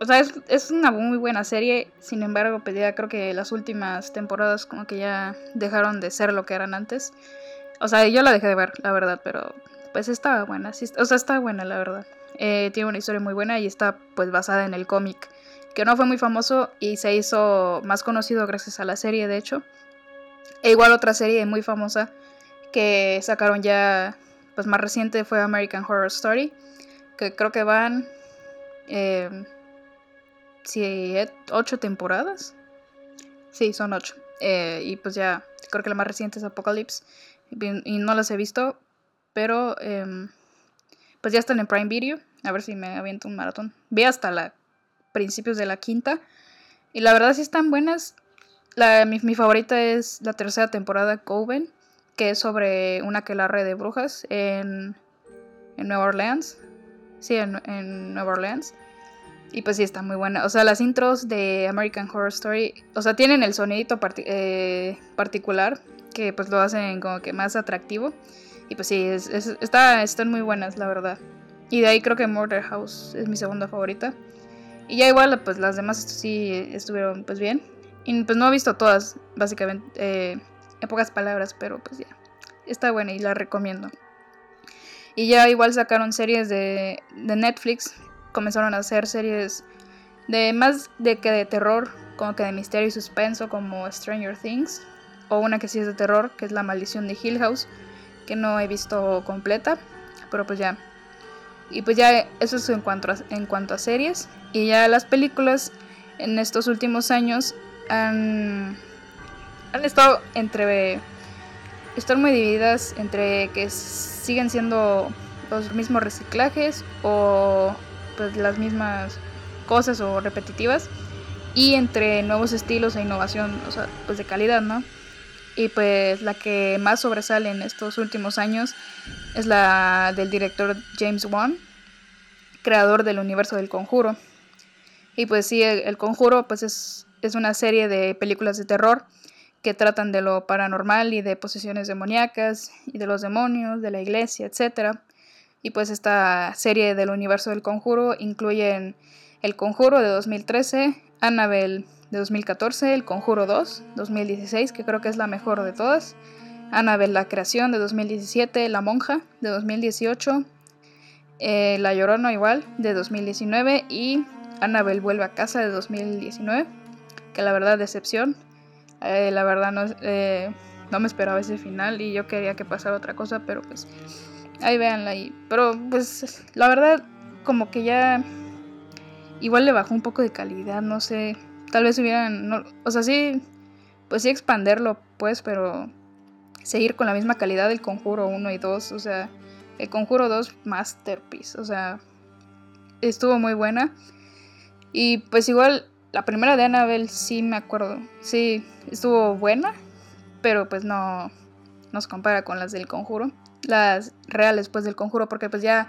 o sea, es, una muy buena serie, sin embargo, pues creo que las últimas temporadas como que ya dejaron de ser lo que eran antes. O sea, yo la dejé de ver, la verdad, pero pues estaba buena, o sea, está buena, la verdad. Eh, tiene una historia muy buena y está pues basada en el cómic que no fue muy famoso y se hizo más conocido gracias a la serie, de hecho. E igual otra serie muy famosa que sacaron ya, pues más reciente fue American Horror Story, que creo que van eh, ocho temporadas. Sí, son ocho. Eh, y pues ya, creo que la más reciente es Apocalypse. Y no las he visto, pero em, pues ya están en Prime Video. A ver si me aviento un maratón. Vi hasta la principios de la quinta. Y la verdad sí están buenas. La, mi, favorita es la tercera temporada, Coven, que es sobre una aquelarre de brujas en, en Nueva Orleans. Sí, en, Nueva Orleans. Y pues sí, está muy buena. O sea, las intros de American Horror Story, o sea, tienen el sonidito eh, particular que pues lo hacen como que más atractivo. Y pues sí, está, están muy buenas, la verdad. Y de ahí creo que Murder House es mi segunda favorita. Y ya igual, pues las demás sí estuvieron pues bien. Y pues no he visto todas, básicamente, eh, en pocas palabras, pero pues ya. Está buena y la recomiendo. Y ya igual sacaron series de, de Netflix. Comenzaron a hacer series de más de que de terror, como que de misterio y suspenso, como Stranger Things. O una que sí es de terror, que es La Maldición de Hill House, que no he visto completa. Pero pues ya, y pues ya eso es en cuanto a, en cuanto a series. Y ya las películas en estos últimos años han, han estado entre... Están muy divididas entre que siguen siendo los mismos reciclajes o pues las mismas cosas o repetitivas y entre nuevos estilos e innovación, o sea, pues de calidad, ¿no? Y pues la que más sobresale en estos últimos años es la del director James Wan, creador del universo del conjuro. Y pues sí, el, conjuro pues es, es, una serie de películas de terror que tratan de lo paranormal y de posesiones demoníacas y de los demonios, de la iglesia, etc. Y pues esta serie del universo del conjuro incluye El Conjuro de 2013, Annabelle de 2014, El Conjuro 2, 2016, que creo que es la mejor de todas, Annabelle la Creación de 2017, La Monja de 2018, eh, La Llorona igual de 2019 y Annabelle vuelve a casa de 2019, que la verdad decepción, eh, la verdad no, eh, no me esperaba ese final y yo quería que pasara otra cosa, pero pues ahí véanla ahí. Pero pues la verdad como que ya igual le bajó un poco de calidad, no sé, tal vez hubieran, o sea, sí, pues sí expanderlo, pues, pero seguir con la misma calidad del Conjuro 1 y 2. O sea, el Conjuro 2 masterpiece. O sea, estuvo muy buena. Y pues igual la primera de Annabelle sí me acuerdo. Sí, estuvo buena. Pero pues no nos compara con las del Conjuro. Las reales pues del Conjuro. Porque pues ya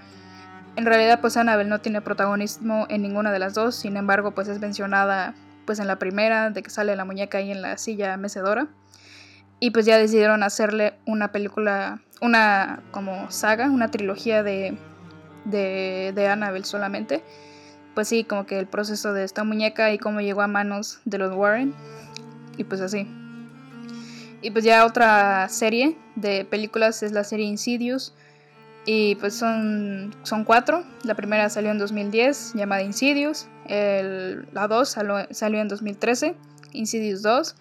en realidad pues Annabelle no tiene protagonismo en ninguna de las dos. Sin embargo pues es mencionada pues en la primera de que sale la muñeca ahí en la silla mecedora. Y pues ya decidieron hacerle una película, una como saga, una trilogía de, de, de Annabelle solamente. Pues sí, como que el proceso de esta muñeca y cómo llegó a manos de los Warren. Y pues así. Y pues ya otra serie de películas es la serie Insidious. Y pues son, son cuatro. La primera salió en 2010, llamada Insidious. El, la 2 salió en 2013, Insidious 2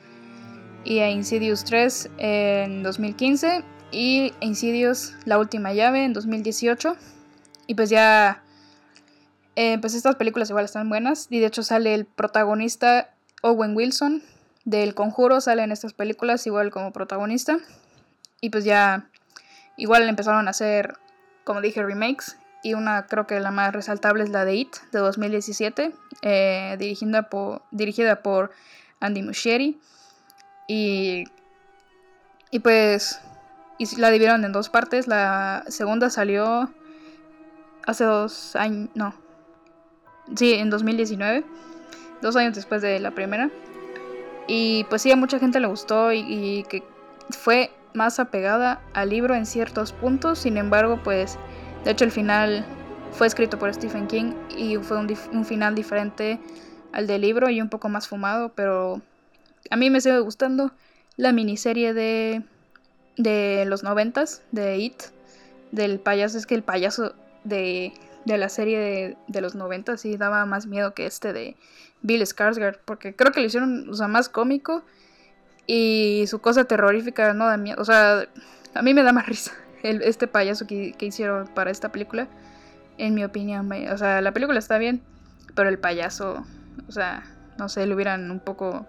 y Insidious 3 en 2015 y Insidious La Última Llave en 2018. Y pues ya, eh, pues estas películas igual están buenas y de hecho sale el protagonista Owen Wilson del Conjuro, sale en estas películas igual como protagonista. Y pues ya, igual empezaron a hacer, como dije, remakes. Y una creo que la más resaltable es la de It de 2017, eh, dirigida, por, dirigida por Andy Muschietti. Y, y pues y la dividieron en dos partes. La segunda salió hace dos años, no, sí, en 2019, dos años después de la primera. Y pues sí, a mucha gente le gustó y, que fue más apegada al libro en ciertos puntos. Sin embargo, pues de hecho el final fue escrito por Stephen King y fue un, un final diferente al del libro y un poco más fumado, pero a mí me sigue gustando la miniserie de, de los noventas, de It, del payaso. Es que el payaso de, de la serie de, de, los noventas sí daba más miedo que este de Bill Skarsgård, porque creo que lo hicieron, o sea, más cómico y su cosa terrorífica no da miedo. O sea, a mí me da más risa el, este payaso que, que hicieron para esta película, en mi opinión. O sea, la película está bien, pero el payaso, o sea, no sé, lo hubieran un poco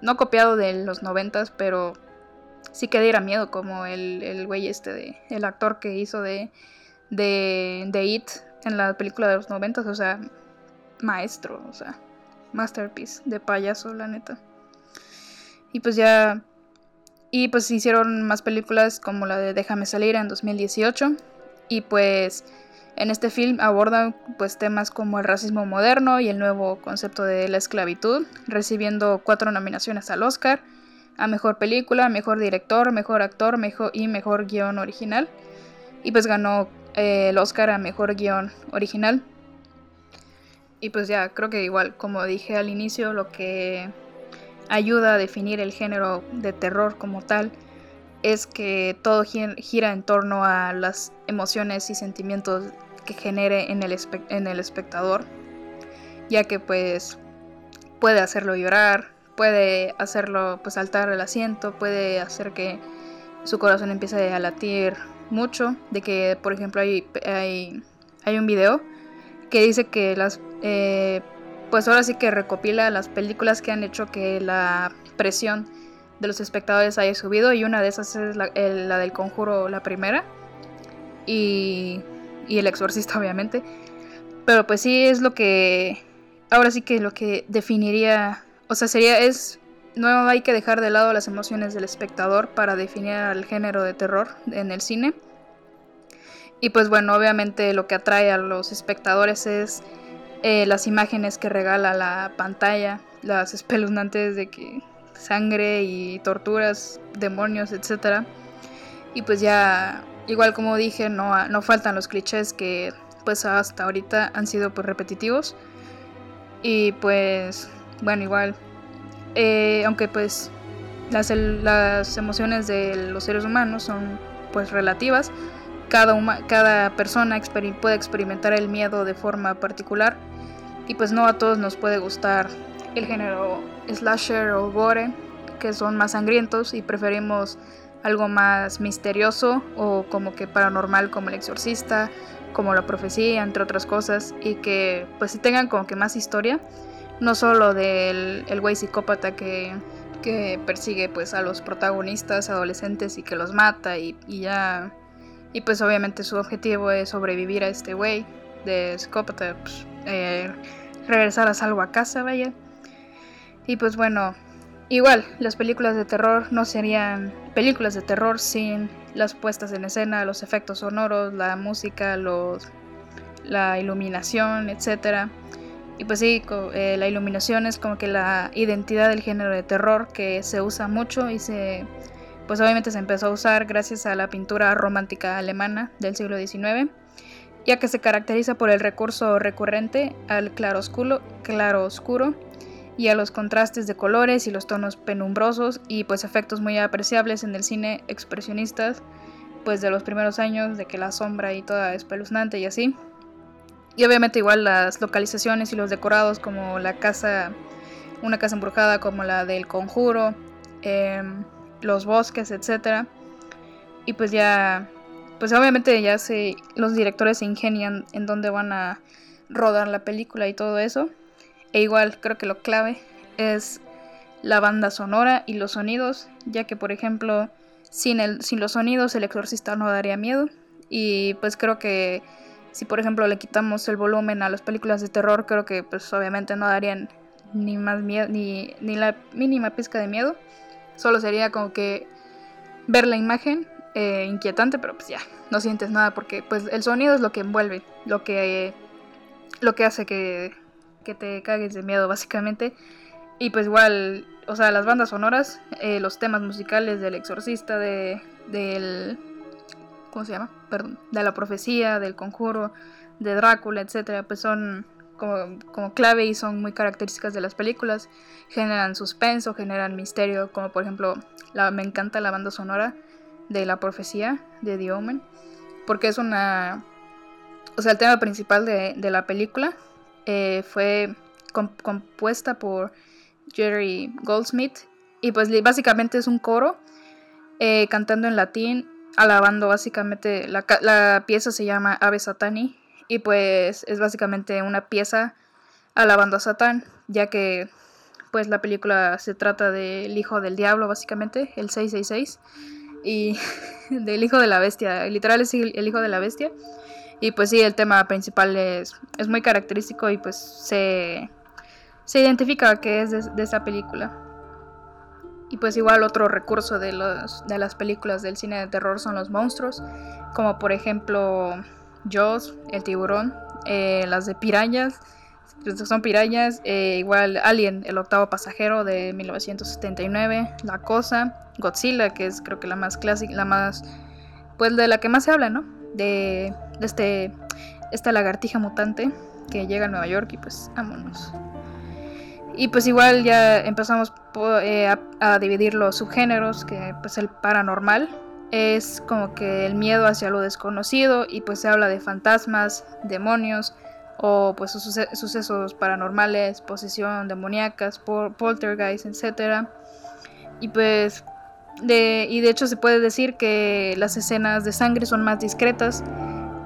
no copiado de los noventas, pero sí que diera miedo como el, el güey este de, el actor que hizo de, de, de It en la película de los noventas, o sea, maestro, o sea, masterpiece de payaso, la neta. Y pues ya, y pues hicieron más películas como la de Déjame salir en 2018, y pues en este film abordan pues temas como el racismo moderno y el nuevo concepto de la esclavitud, recibiendo cuatro nominaciones al Oscar, a mejor película, mejor director, mejor actor, mejor y mejor guion original. Y pues ganó eh, el Oscar a mejor guion original. Y pues ya, creo que igual, como dije al inicio, lo que ayuda a definir el género de terror como tal es que todo gira en torno a las emociones y sentimientos que genere en el, en el espectador, ya que pues puede hacerlo llorar, puede hacerlo pues saltar el asiento, puede hacer que su corazón empiece a latir mucho, de que por ejemplo hay, hay, hay un video que dice que las eh, pues ahora sí que recopila las películas que han hecho que la presión de los espectadores haya subido y una de esas es la, la del conjuro, la primera. Y, y el exorcista *laughs* obviamente. Pero pues sí es lo que, ahora sí que lo que definiría, o sea, sería, es, no hay que dejar de lado las emociones del espectador para definir el género de terror en el cine. Y pues bueno, obviamente lo que atrae a los espectadores es eh, las imágenes que regala la pantalla, las *laughs* espeluznantes de que sangre y torturas, demonios, etc. Y pues ya, igual como dije, no, no faltan los clichés que pues hasta ahorita han sido pues repetitivos. Y pues, bueno, igual, eh, aunque pues las, emociones de los seres humanos son pues relativas, cada, cada persona puede experimentar el miedo de forma particular. Y pues no a todos nos puede gustar el género slasher o gore, que son más sangrientos y preferimos algo más misterioso o como que paranormal como el exorcista, como la profecía, entre otras cosas, y que pues si tengan como que más historia, no solo del el güey psicópata que que persigue pues a los protagonistas adolescentes y que los mata y, ya y pues obviamente su objetivo es sobrevivir a este güey de psicópata pues, eh, regresar a salvo a casa vaya. Y pues bueno igual las películas de terror no serían películas de terror sin las puestas en escena los efectos sonoros la música los la iluminación etcétera y pues sí, eh, la iluminación es como que la identidad del género de terror que se usa mucho y se, pues obviamente se empezó a usar gracias a la pintura romántica alemana del siglo XIX, ya que se caracteriza por el recurso recurrente al claroscuro, oscuro y a los contrastes de colores y los tonos penumbrosos y pues efectos muy apreciables en el cine expresionistas pues de los primeros años de que la sombra y toda espeluznante y así. Y obviamente igual las localizaciones y los decorados como la casa, una casa embrujada como la del conjuro, em, los bosques, etc. Y pues ya, pues obviamente ya se, los directores se ingenian en dónde van a rodar la película y todo eso. E igual creo que lo clave es la banda sonora y los sonidos, ya que por ejemplo sin, el, sin los sonidos el exorcista no daría miedo. Y pues creo que si por ejemplo le quitamos el volumen a las películas de terror, creo que pues obviamente no darían ni más miedo, ni, ni la mínima pizca de miedo. Solo sería como que ver la imagen eh, inquietante, pero pues ya, no sientes nada porque pues el sonido es lo que envuelve, lo que, lo que hace que, que te cagues de miedo básicamente. Y pues igual, o sea, las bandas sonoras, eh, los temas musicales del exorcista, de, del ¿cómo se llama? Perdón, de la profecía, del conjuro, de Drácula, etcétera, pues son como, clave y son muy características de las películas. Generan suspenso, generan misterio, como por ejemplo, me encanta la banda sonora de la profecía de The Omen, porque es una. O sea, el tema principal de, de la película eh, fue compuesta por Jerry Goldsmith, y pues básicamente es un coro eh, cantando en latín alabando básicamente, la, la pieza se llama Ave Satani y pues es básicamente una pieza alabando a Satán, ya que pues la película se trata del hijo del diablo básicamente, el 666 y *laughs* del hijo de la bestia, literal es el hijo de la bestia. Y pues sí, el tema principal es, es muy característico y pues se, se identifica que es de, de esa película. Y pues igual otro recurso de, los, de las películas del cine de terror son los monstruos, como por ejemplo Jaws, el tiburón, eh, las de pirañas, pues, son pirañas, eh, igual Alien, el octavo pasajero de 1979, La Cosa, Godzilla, que es creo que la más clásica, la más, pues de la que más se habla, ¿no? De, de este, esta lagartija mutante que llega a Nueva York y pues vámonos. Y pues igual ya empezamos eh, a, dividir los subgéneros, que pues el paranormal es como que el miedo hacia lo desconocido y pues se habla de fantasmas, demonios o pues sucesos paranormales, posesión demoníacas, poltergeist, etc. Y pues de, y de hecho se puede decir que las escenas de sangre son más discretas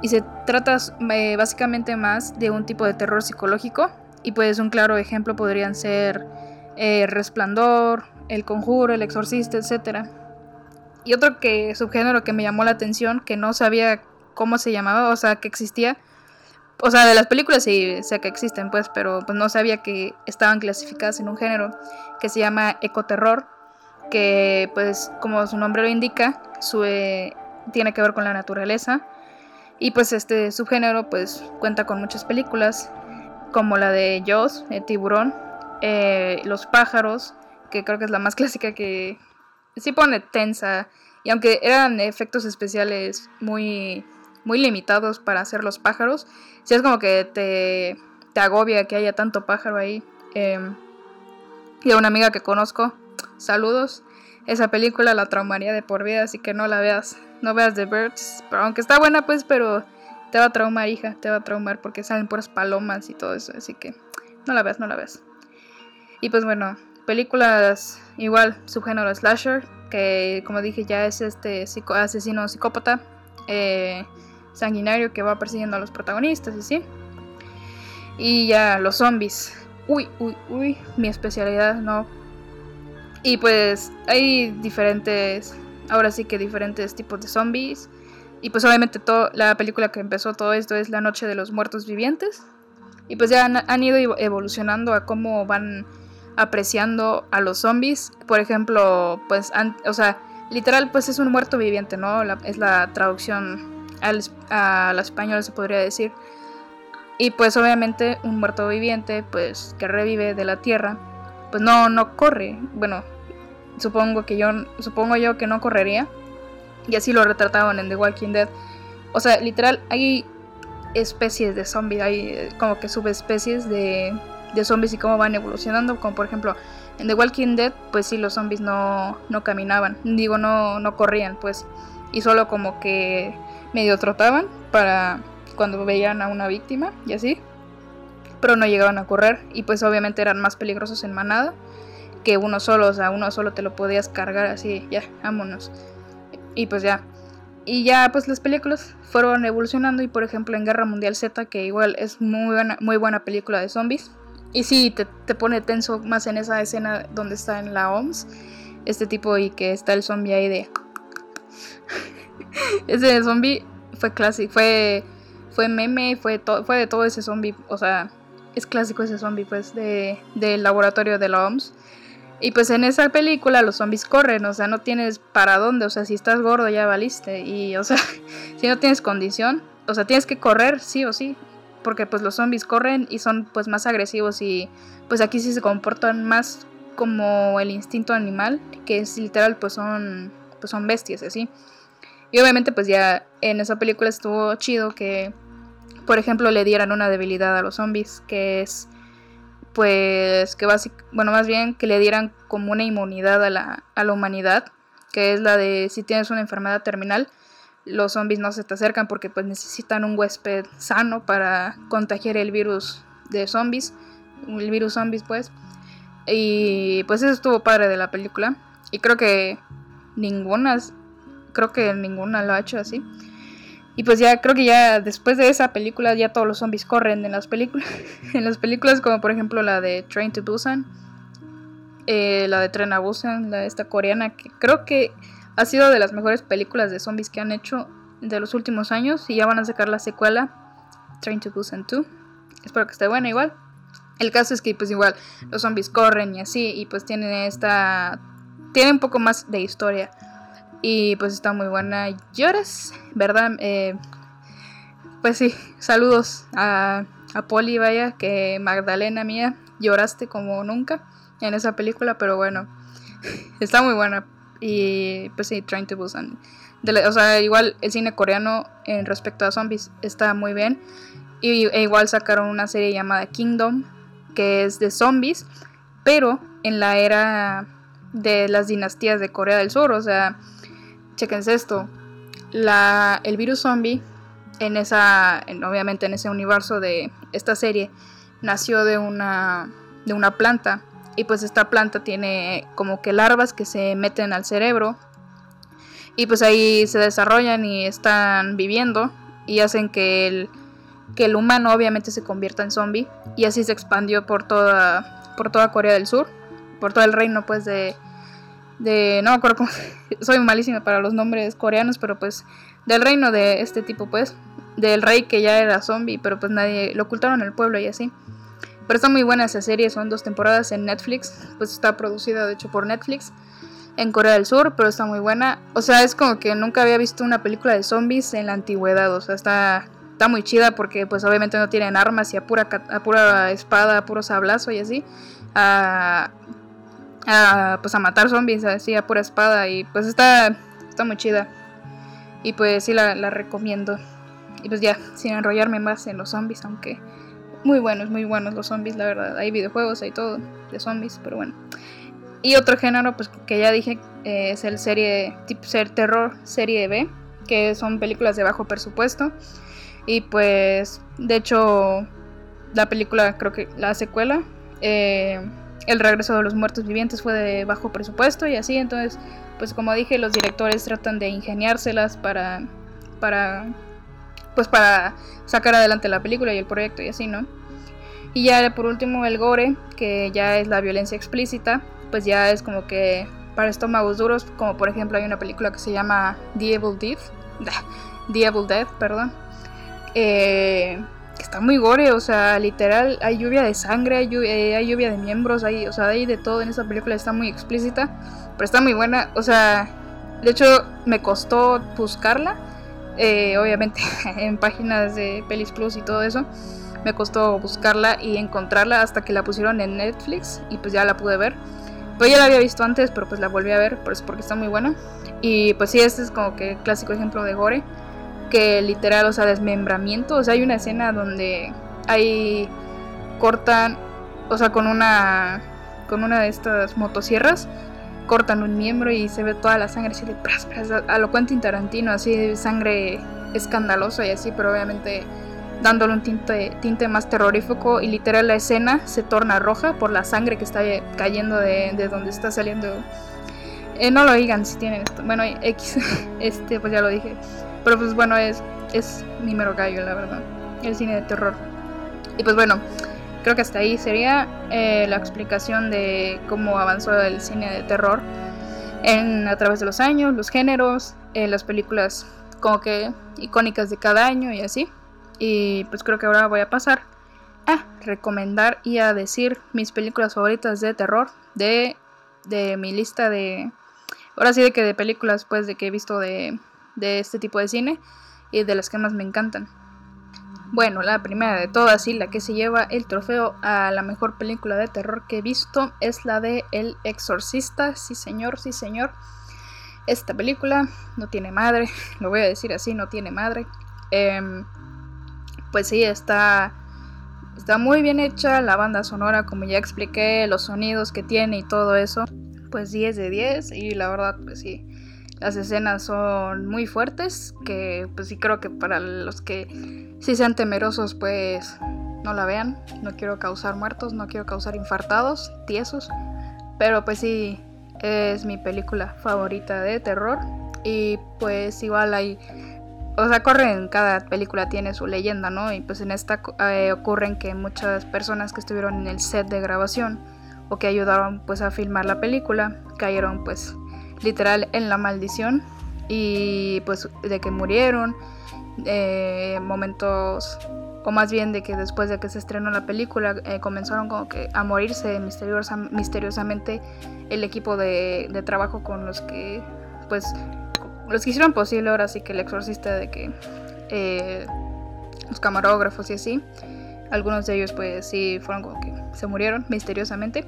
y se trata eh, básicamente más de un tipo de terror psicológico y pues un claro ejemplo podrían ser eh, Resplandor, El Conjuro, El Exorcista, etc. Y otro que subgénero que me llamó la atención, que no sabía cómo se llamaba, o sea, que existía. O sea, de las películas sí sé que existen, pues, pero pues no sabía que estaban clasificadas en un género que se llama ecoterror, que pues como su nombre lo indica, su, eh, tiene que ver con la naturaleza. Y pues este subgénero pues cuenta con muchas películas como la de Jaws, el tiburón, eh, los pájaros, que creo que es la más *laughs* clásica que sí pone tensa. Y aunque eran efectos especiales muy, muy limitados para hacer los pájaros, sí es como que te, te agobia que haya tanto pájaro ahí. Em, y a una amiga que conozco, saludos. Esa película la traumaría de por vida, así que no la veas. No veas The Birds. Pero aunque está buena, pues, pero te va a traumar, hija, te va a traumar porque salen puras palomas y todo eso, así que no la ves, no la ves. Y pues bueno, películas igual, subgénero slasher, que como dije ya es este asesino psicópata, eh, sanguinario que va persiguiendo a los protagonistas y sí. Y ya los zombies. Uy, uy, uy, mi especialidad, no. Y pues hay diferentes, ahora sí que diferentes tipos de zombies. Y pues obviamente todo, la película que empezó todo esto es La Noche de los Muertos Vivientes. Y pues ya han, ido evolucionando a cómo van apreciando a los zombies. Por ejemplo, pues, o sea, literal pues es un muerto viviente, ¿no? es la traducción al, al español se podría decir. Y pues obviamente un muerto viviente, pues que revive de la tierra, pues no, no corre. Bueno, supongo que yo, supongo yo que no correría. Y así lo retrataban en The Walking Dead. O sea, literal, hay especies de zombies, hay eh, como que subespecies de, de zombies y cómo van evolucionando. Como por ejemplo, en The Walking Dead, pues sí, los zombies no, no caminaban. Digo, no, no corrían, pues. Y solo como que medio trotaban para cuando veían a una víctima y así. Pero no llegaban a correr y pues obviamente eran más peligrosos en manada que uno solo, o sea, uno solo te lo podías cargar así, ya, vámonos. Y pues ya. Y ya pues las películas fueron evolucionando y por ejemplo en Guerra Mundial Z, que igual es muy buena, muy buena película de zombies. Y sí, te, te pone tenso más en esa escena donde está en la OMS, este tipo y que está el zombie ahí de... *laughs* ese zombie fue clásico, fue fue meme, fue, fue de todo ese zombie, o sea, es clásico ese zombie, pues, de, del laboratorio de la OMS. Y pues en esa película los zombies corren, o sea, no tienes para dónde, o sea, si estás gordo ya valiste. Y, o sea, *laughs* si no tienes condición, o sea, tienes que correr, sí o sí. Porque pues los zombies corren y son pues más agresivos y pues aquí sí se comportan más como el instinto animal, que es literal, pues son, pues son bestias, así. Y obviamente pues ya en esa película estuvo chido que por ejemplo, le dieran una debilidad a los zombies, que es, pues, que básicamente, bueno, más bien que le dieran como una inmunidad a la, a la humanidad, que es la de si tienes una enfermedad terminal, los zombies no se te acercan porque pues necesitan un huésped sano para contagiar el virus de zombies, el virus zombies pues. Y pues eso estuvo padre de la película. Y creo que ninguna, creo que ninguna lo ha hecho así. Y pues ya creo que ya después de esa película ya todos los zombies corren en las películas. *laughs* en las películas como por ejemplo la de Train to Busan, eh, la de Tren a Busan, la de esta coreana, que creo que ha sido de las mejores películas de zombies que han hecho de los últimos años. Y ya van a sacar la secuela, Train to Busan 2. Espero que esté buena igual. El caso es que pues igual los zombies corren y así y pues tienen esta... Tiene un poco más de historia. Y pues está muy buena. Lloras, ¿verdad? Eh, pues sí, saludos a, a Poli, vaya, que Magdalena mía, lloraste como nunca en esa película, pero bueno, *laughs* está muy buena. Y pues sí, Trying to Busan. o sea, igual el cine coreano en respecto a zombies está muy bien. Y, e igual sacaron una serie llamada Kingdom, que es de zombies, pero en la era de las dinastías de Corea del Sur. O sea, chequense esto, la, el virus zombie, en esa, obviamente en ese universo de esta serie, nació de una, de una planta. Y pues esta planta tiene como que larvas que se meten al cerebro. Y pues ahí se desarrollan y están viviendo. Y hacen que el, que el humano obviamente se convierta en zombie. Y así se expandió por toda, por toda Corea del Sur. Por todo el reino pues de, de no me acuerdo cómo *laughs* soy malísima para los nombres coreanos, pero pues del reino de este tipo pues, del rey que ya era zombie, pero pues nadie lo ocultaron en el pueblo y así. Pero está muy buena esa serie, son dos temporadas en Netflix, pues está producida de hecho por Netflix en Corea del Sur, pero está muy buena. O sea, es como que nunca había visto una película de zombies en la antigüedad, o sea, está está muy chida porque pues obviamente no tienen armas y a pura, a pura espada, a puro sablazo y así. A, pues a matar zombies así a pura espada y pues está, está muy chida. Y pues sí la, la recomiendo. Y pues ya, sin enrollarme más en los zombies, aunque muy buenos, muy buenos los zombies, la verdad. Hay videojuegos, hay todo de zombies, pero bueno. Y otro género, pues que ya dije, eh, es el serie, tipo ser terror, serie B, que son películas de bajo presupuesto. Y pues, de hecho, la película, creo que la secuela, eh, el regreso de los muertos vivientes fue de bajo presupuesto y así, entonces, pues como dije, los directores tratan de ingeniárselas para, para, pues para sacar adelante la película y el proyecto y así, ¿no? Y ya por último el gore, que ya es la violencia explícita, pues ya es como que para estómagos duros, como por ejemplo hay una película que se llama The Evil Death, *laughs* The Death, perdón, eh, está muy gore, o sea, literal, hay lluvia de sangre, hay lluvia, de miembros, hay, o sea, hay de todo en esa película, está muy explícita, pero está muy buena, o sea, de hecho me costó buscarla, eh, obviamente *laughs* en páginas de Pelis Plus y todo eso, me costó buscarla y encontrarla hasta que la pusieron en Netflix y pues ya la pude ver. Pues ya la había visto antes, pero pues la volví a ver pues porque está muy buena. Y pues sí, este es como que clásico ejemplo de gore que literal, o sea, desmembramiento. O sea, hay una escena donde hay cortan, o sea, con una con una de estas motosierras cortan un miembro y se ve toda la sangre así de pras, a lo Quentin Tarantino, así de sangre escandalosa y así, pero obviamente dándole un tinte, tinte más terrorífico y literal la escena se torna roja por la sangre que está cayendo de, de donde está saliendo. Eh, no lo digan si tienen esto. Bueno, X, *laughs* este, pues ya lo dije. Pero pues bueno, es, es mi mero gallo, la verdad. El cine de terror. Y pues bueno, creo que hasta ahí sería eh, la explicación de cómo avanzó el cine de terror en, a través de los años, los géneros, eh, las películas como que icónicas de cada año y así. Y pues creo que ahora voy a pasar a recomendar y a decir mis películas favoritas de terror de, de mi lista de... Ahora sí de que de películas pues de que he visto de de este tipo de cine y de las que más me encantan. Bueno, la primera de todas y la que se lleva el trofeo a la mejor película de terror que he visto es la de El Exorcista. Sí, señor, sí, señor. Esta película no tiene madre, *laughs* lo voy a decir así, no tiene madre. Em, pues sí, está, está muy bien hecha la banda sonora, como ya expliqué, los sonidos que tiene y todo eso. Pues 10 de 10 y la verdad, pues sí, las escenas son muy fuertes, que pues sí creo que para los que sí sean temerosos pues no la vean. No quiero causar muertos, no quiero causar infartados, tiesos. Pero pues sí, es mi película favorita de terror. Y pues igual hay... O sea, en cada película tiene su leyenda, ¿no? Y pues en esta eh, ocurren que muchas personas que estuvieron en el set de grabación o que ayudaron pues a filmar la película cayeron pues literal en la maldición y pues de que murieron, eh, momentos o más bien de que después de que se estrenó la película eh, comenzaron como que a morirse misteriosamente el equipo de, trabajo con los que pues los que hicieron posible ahora sí que el exorcista de que eh, los camarógrafos y así. Algunos de ellos pues sí fueron como que se murieron misteriosamente.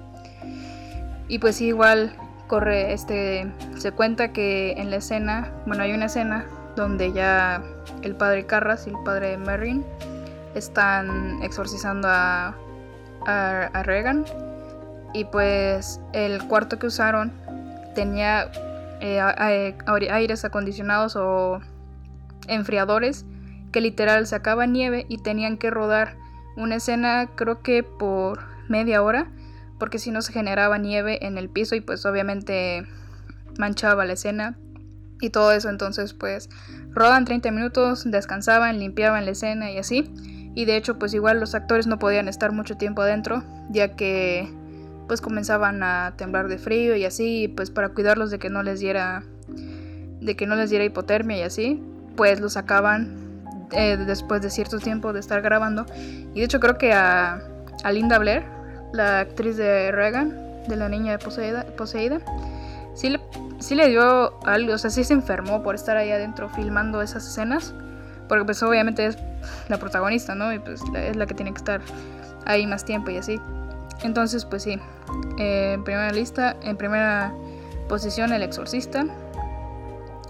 Y pues igual corre este se cuenta que en la escena bueno hay una escena donde ya el padre Carras y el padre Merrin están exorcizando a, a, Reagan y pues el cuarto que usaron tenía eh, aires acondicionados o enfriadores que literal sacaba nieve y tenían que rodar. Una escena creo que por media hora porque si no se generaba nieve en el piso y pues obviamente manchaba la escena y todo eso. Entonces pues rodan 30 minutos, descansaban, limpiaban la escena y así. Y de hecho pues igual los actores no podían estar mucho tiempo adentro ya que pues comenzaban a temblar de frío y así, pues para cuidarlos de que no les diera de que no les diera hipotermia y así, pues los sacaban eh, después de cierto tiempo de estar grabando. Y de hecho creo que a, a Linda Blair la actriz de Reagan, de la niña poseída, poseída sí, le, sí le dio algo, o sea, sí se enfermó por estar ahí adentro filmando esas escenas, porque pues obviamente es la protagonista, ¿no? Y pues es la que tiene que estar ahí más tiempo y así. Entonces, pues sí, eh, en primera lista, en primera posición El Exorcista.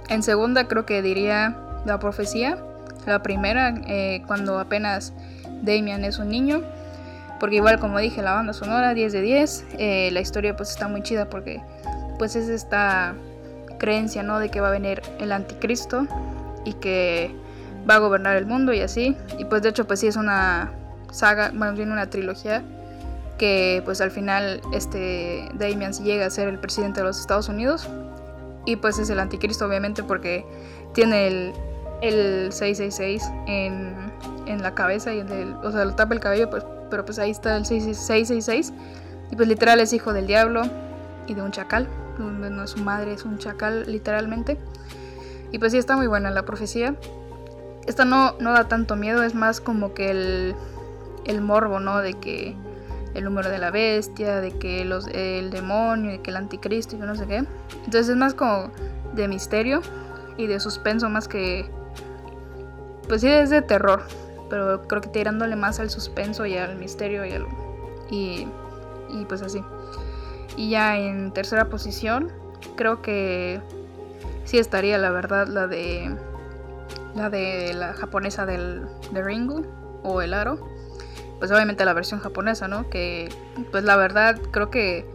En segunda creo que diría La Profecía. La primera, eh, cuando apenas Damian es un niño. Porque igual como dije, la banda sonora 10 de 10, eh, la historia pues está muy chida porque pues es esta creencia, ¿no? De que va a venir el anticristo y que va a gobernar el mundo y así. Y pues de hecho pues sí es una saga, bueno, bien una trilogía que pues al final este Damian sí llega a ser el presidente de los Estados Unidos. Y pues es el anticristo obviamente porque tiene el, el 666 en, en la cabeza y el o sea, le tapa el cabello pues pero pues ahí está el 666. Y pues literal es hijo del diablo. y de un chacal. No es su madre, es un chacal literalmente. Y pues sí, está muy buena la profecía. Esta no, no da tanto miedo, es más como que el, el morbo, ¿no? De que el número de la bestia, de que los, el demonio, de que el anticristo y no sé qué. Entonces es más como de misterio y de suspenso más que... Pues sí, es de terror, pero creo que tirándole más al suspenso y al misterio y, al, y, y pues así. Y ya en tercera posición, creo que sí estaría la verdad la de la de la japonesa del de Ringu o el aro pues obviamente la versión japonesa, ¿no? Que pues la verdad creo que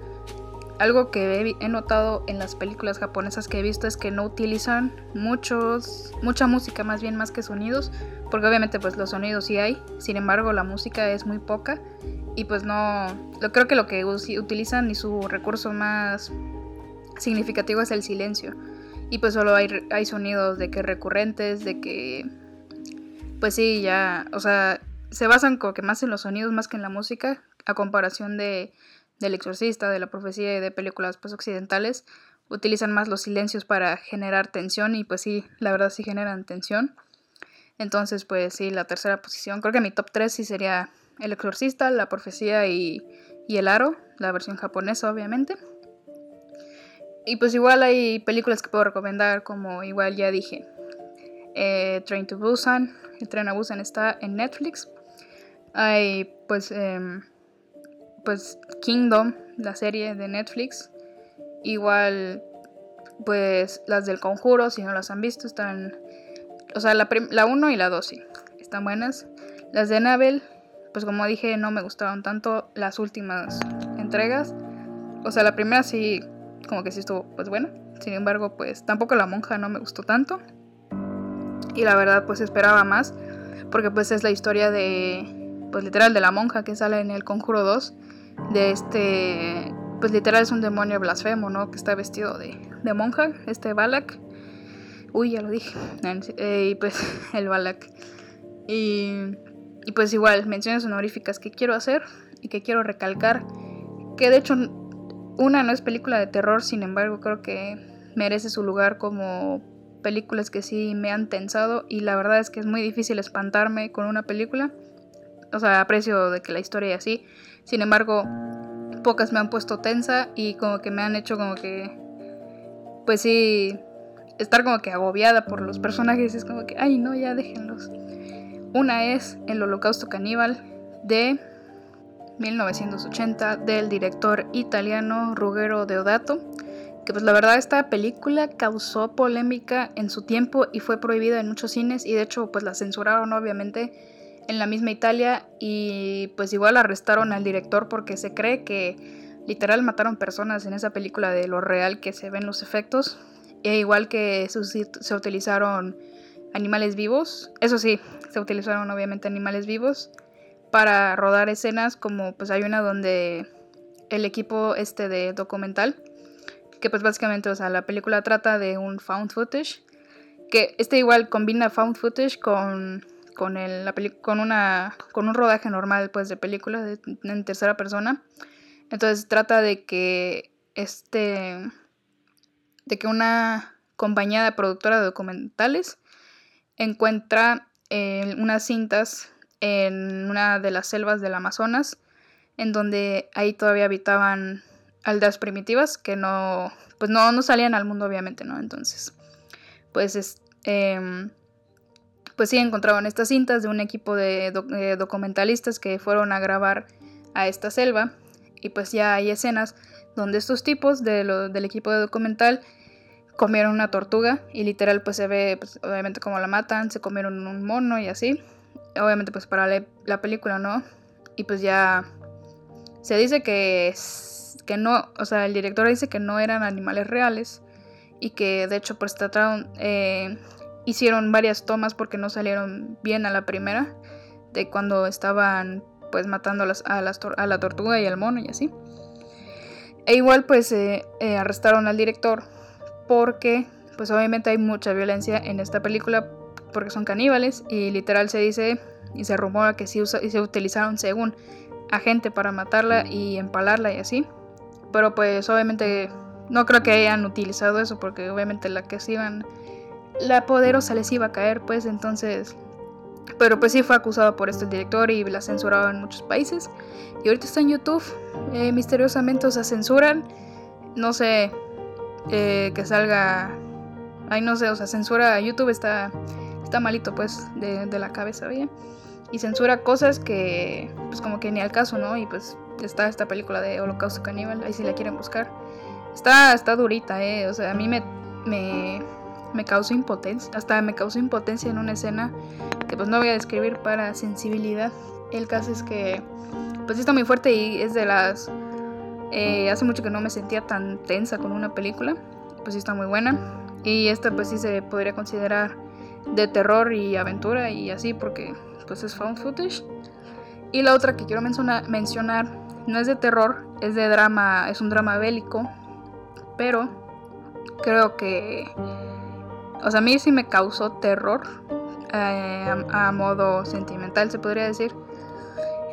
algo que he, notado en las películas japonesas que he visto es que no utilizan muchos mucha música más bien más que sonidos, porque obviamente pues los sonidos sí hay, sin embargo la música es muy poca y pues no lo creo que lo que utilizan y su recurso más significativo es el silencio. Y pues solo hay, sonidos de que recurrentes, de que pues sí, ya, o sea, se basan como que más en los sonidos más que en la música, a comparación de del exorcista, de la profecía y de películas pues occidentales, utilizan más los silencios para generar tensión y pues sí, la verdad sí generan tensión. Entonces pues sí, la tercera posición, creo que mi top 3 sí sería el exorcista, la profecía y, y el aro, la versión japonesa obviamente. Y pues igual hay películas que puedo recomendar como igual ya dije, eh, Train to Busan, el tren a Busan está en Netflix. Hay pues, em, pues Kingdom, la serie de Netflix. Igual pues las del conjuro, si no las han visto, están... O sea, la 1 y la 2 sí, están buenas. Las de Annabelle, pues como dije, no me gustaron tanto las últimas entregas. O sea, la primera sí, como que sí estuvo pues buena. Sin embargo, pues tampoco la monja no me gustó tanto. Y la verdad, pues esperaba más. Porque pues es la historia de pues literal de la monja que sale en el Conjuro 2, de este, pues literal es un demonio blasfemo, ¿no? Que está vestido de, de monja, este Balak. Uy, ya lo dije. Eh, y pues *laughs* el Balak. Y, y pues igual, menciones honoríficas que quiero hacer y que quiero recalcar. Que de hecho una no es película de terror, sin embargo creo que merece su lugar como películas que sí me han tensado y la verdad es que es muy difícil espantarme con una película o sea, aprecio de que la historia y así. Sin embargo, pocas me han puesto tensa y como que me han hecho como que, pues sí, estar como que agobiada por los personajes. Es como que, ay, no, ya déjenlos. Una es El Holocausto Caníbal de 1980 del director italiano Ruggero Deodato. Que pues la verdad esta película causó polémica en su tiempo y fue prohibida en muchos cines y de hecho pues la censuraron obviamente en la misma Italia y pues igual arrestaron al director porque se cree que literal mataron personas en esa película de lo real que se ven los efectos. E igual que se utilizaron animales vivos, eso sí, se utilizaron obviamente animales vivos para rodar escenas como pues hay una donde el equipo este de documental, que pues básicamente, o sea, la película trata de un found footage, que este igual combina found footage con con, el, la con, una, con un rodaje normal pues, de película en tercera persona. Entonces trata de que este de que una compañía de productora de documentales encuentra eh, unas cintas en una de las selvas del Amazonas en donde ahí todavía habitaban aldeas primitivas que no pues no, no salían al mundo obviamente no entonces pues es, em, pues sí encontraban estas cintas de un equipo de, documentalistas que fueron a grabar a esta selva y pues ya hay escenas donde estos tipos de del equipo de documental comieron una tortuga y literal pues se ve pues, obviamente como la matan, se comieron un mono y así. Obviamente pues para la, película, ¿no? Y pues ya se dice que, que no, o sea, el director dice que no eran animales reales y que de hecho pues trataron, eh, hicieron varias tomas porque no salieron bien a la primera, de cuando estaban pues matando a, las, a, a la tortuga y al mono y así. E igual pues eh, eh, arrestaron al director porque pues obviamente hay mucha violencia en esta película porque son caníbales y literal se dice y se rumora que sí se utilizaron según a gente para matarla y empalarla y así. pero pues obviamente no creo que hayan utilizado eso porque obviamente la que se iban, la poderosa les iba a caer, pues entonces pero pues sí fue acusado por este director y la censuraba en muchos países. Y ahorita está en YouTube. Eh, misteriosamente o sea, censuran. No sé eh, que salga. Ay, no sé, o sea, censura. YouTube está, está malito, pues, de, la cabeza, bien. Y censura cosas que, pues, como que ni al caso, ¿no? Y pues está esta película de Holocausto Caníbal. Ahí si la quieren buscar. Está, está durita, ¿eh? O sea, a mí me, me causó impotencia. Hasta me causó impotencia en una escena que pues no voy a describir para sensibilidad. El caso es que pues está muy fuerte y es de las... Eh, hace mucho que no me sentía tan tensa con una película. Pues está muy buena. Y esta pues sí se podría considerar de terror y aventura y así porque pues es found footage. Y la otra que quiero mencionar no es de terror, es de drama, es un drama bélico. Pero creo que... O sea, a mí sí me causó terror eh, a, modo sentimental, se podría decir.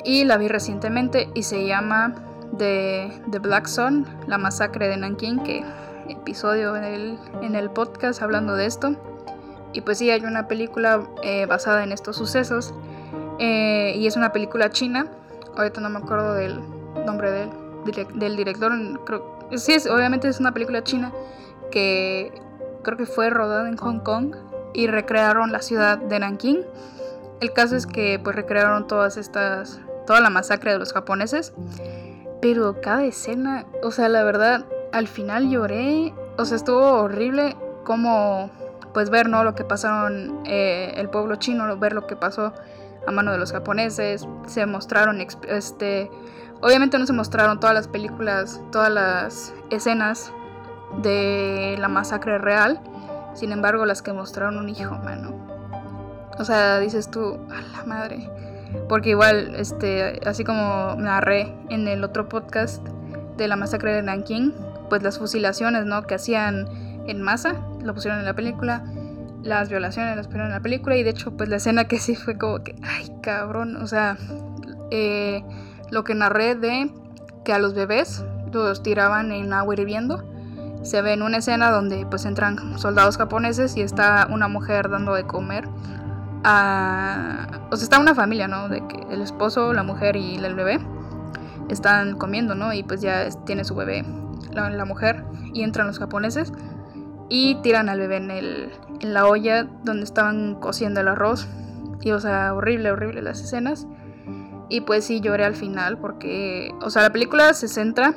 Y la vi recientemente y se llama The, The Black Sun, la masacre de Nanking, que episodio en el, en el podcast hablando de esto. Y pues sí, hay una película eh, basada en estos sucesos. Eh, y es una película china. Ahorita no me acuerdo del nombre del, del director. Creo, sí, es, obviamente es una película china que creo que fue rodada en Hong Kong y recrearon la ciudad de Nanking. El caso es que pues recrearon todas estas, toda la masacre de los japoneses, pero cada escena, o sea, la verdad, al final lloré, o sea, estuvo horrible como pues ver no lo que pasaron eh, el pueblo chino, ver lo que pasó a mano de los japoneses, se mostraron este obviamente no se mostraron todas las películas, todas las escenas de la masacre real, sin embargo, las que mostraron un hijo, mano. O sea, dices tú, a la madre. Porque igual, este, así como narré en el otro podcast de la masacre de Nanking, pues las fusilaciones, ¿no? Que hacían en masa, lo pusieron en la película. Las violaciones las pusieron en la película. Y de hecho, pues la escena que sí fue como que, ay, cabrón. O sea, eh, lo que narré de que a los bebés los tiraban en agua hirviendo se ve en una escena donde pues entran soldados japoneses y está una mujer dando de comer a... O sea, está una familia, ¿no? De que el esposo, la mujer y el bebé están comiendo, ¿no? Y pues ya tiene su bebé la, mujer y entran los japoneses y tiran al bebé en, el, en la olla donde estaban cociendo el arroz. Y o sea, horrible, horrible las escenas. Y pues sí lloré al final porque, o sea, la película se centra,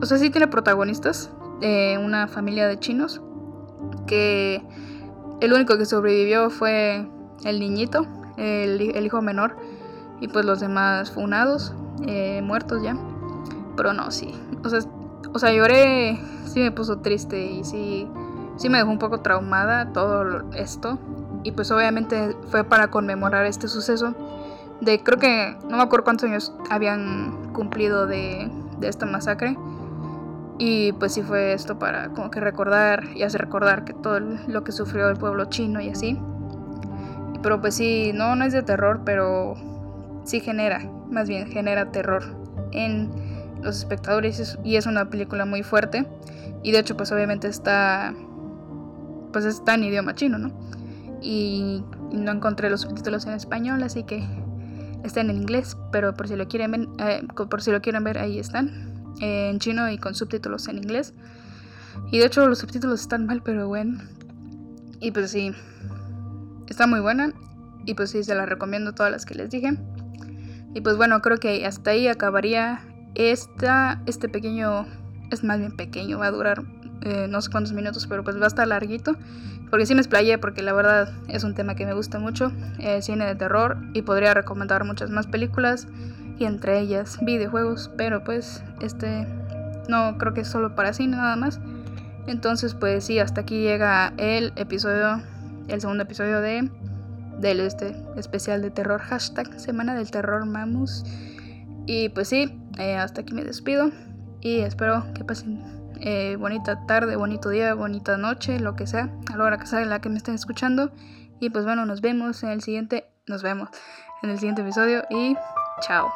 o sea, sí tiene protagonistas, una familia de chinos que el único que sobrevivió fue el niñito, el, hijo menor, y pues los demás funados, eh, muertos ya. Pero no, sí. O sea, o sea, lloré, sí me puso triste y sí, sí me dejó un poco traumada todo esto. Y pues obviamente fue para conmemorar este suceso. De creo que no me acuerdo cuántos años habían cumplido de, de esta masacre. Y pues sí fue esto para como que recordar y hacer recordar que todo lo que sufrió el pueblo chino y así. Pero pues sí, no, no es de terror, pero sí genera, más bien genera terror en los espectadores y es una película muy fuerte. Y de hecho pues obviamente está, pues está en idioma chino, ¿no? Y no encontré los subtítulos en español, así que están en inglés, pero por si lo quieren ver, eh, por si lo quieren ver ahí están en chino y con subtítulos en inglés. Y de hecho los subtítulos están mal, pero bueno. Y pues sí, está muy buena. Y pues sí, se la recomiendo todas las que les dije. Y pues bueno, creo que hasta ahí acabaría esta, este pequeño, es más bien pequeño, va a durar eh, no sé cuántos minutos, pero pues va a estar larguito. Porque sí me explayé, porque la verdad es un tema que me gusta mucho, el cine de terror, y podría recomendar muchas más películas y entre ellas videojuegos, pero pues este no creo que es solo para cine nada más. Entonces pues sí, hasta aquí llega el episodio, el segundo episodio de del este especial de terror hashtag Semana del Terror Mamus. Y pues sí, eh, hasta aquí me despido y espero que pasen eh, bonita tarde, bonito día, bonita noche, lo que sea, a la hora que sea la que me estén escuchando. Y pues bueno, nos vemos en el siguiente, nos vemos en el siguiente episodio y Ciao.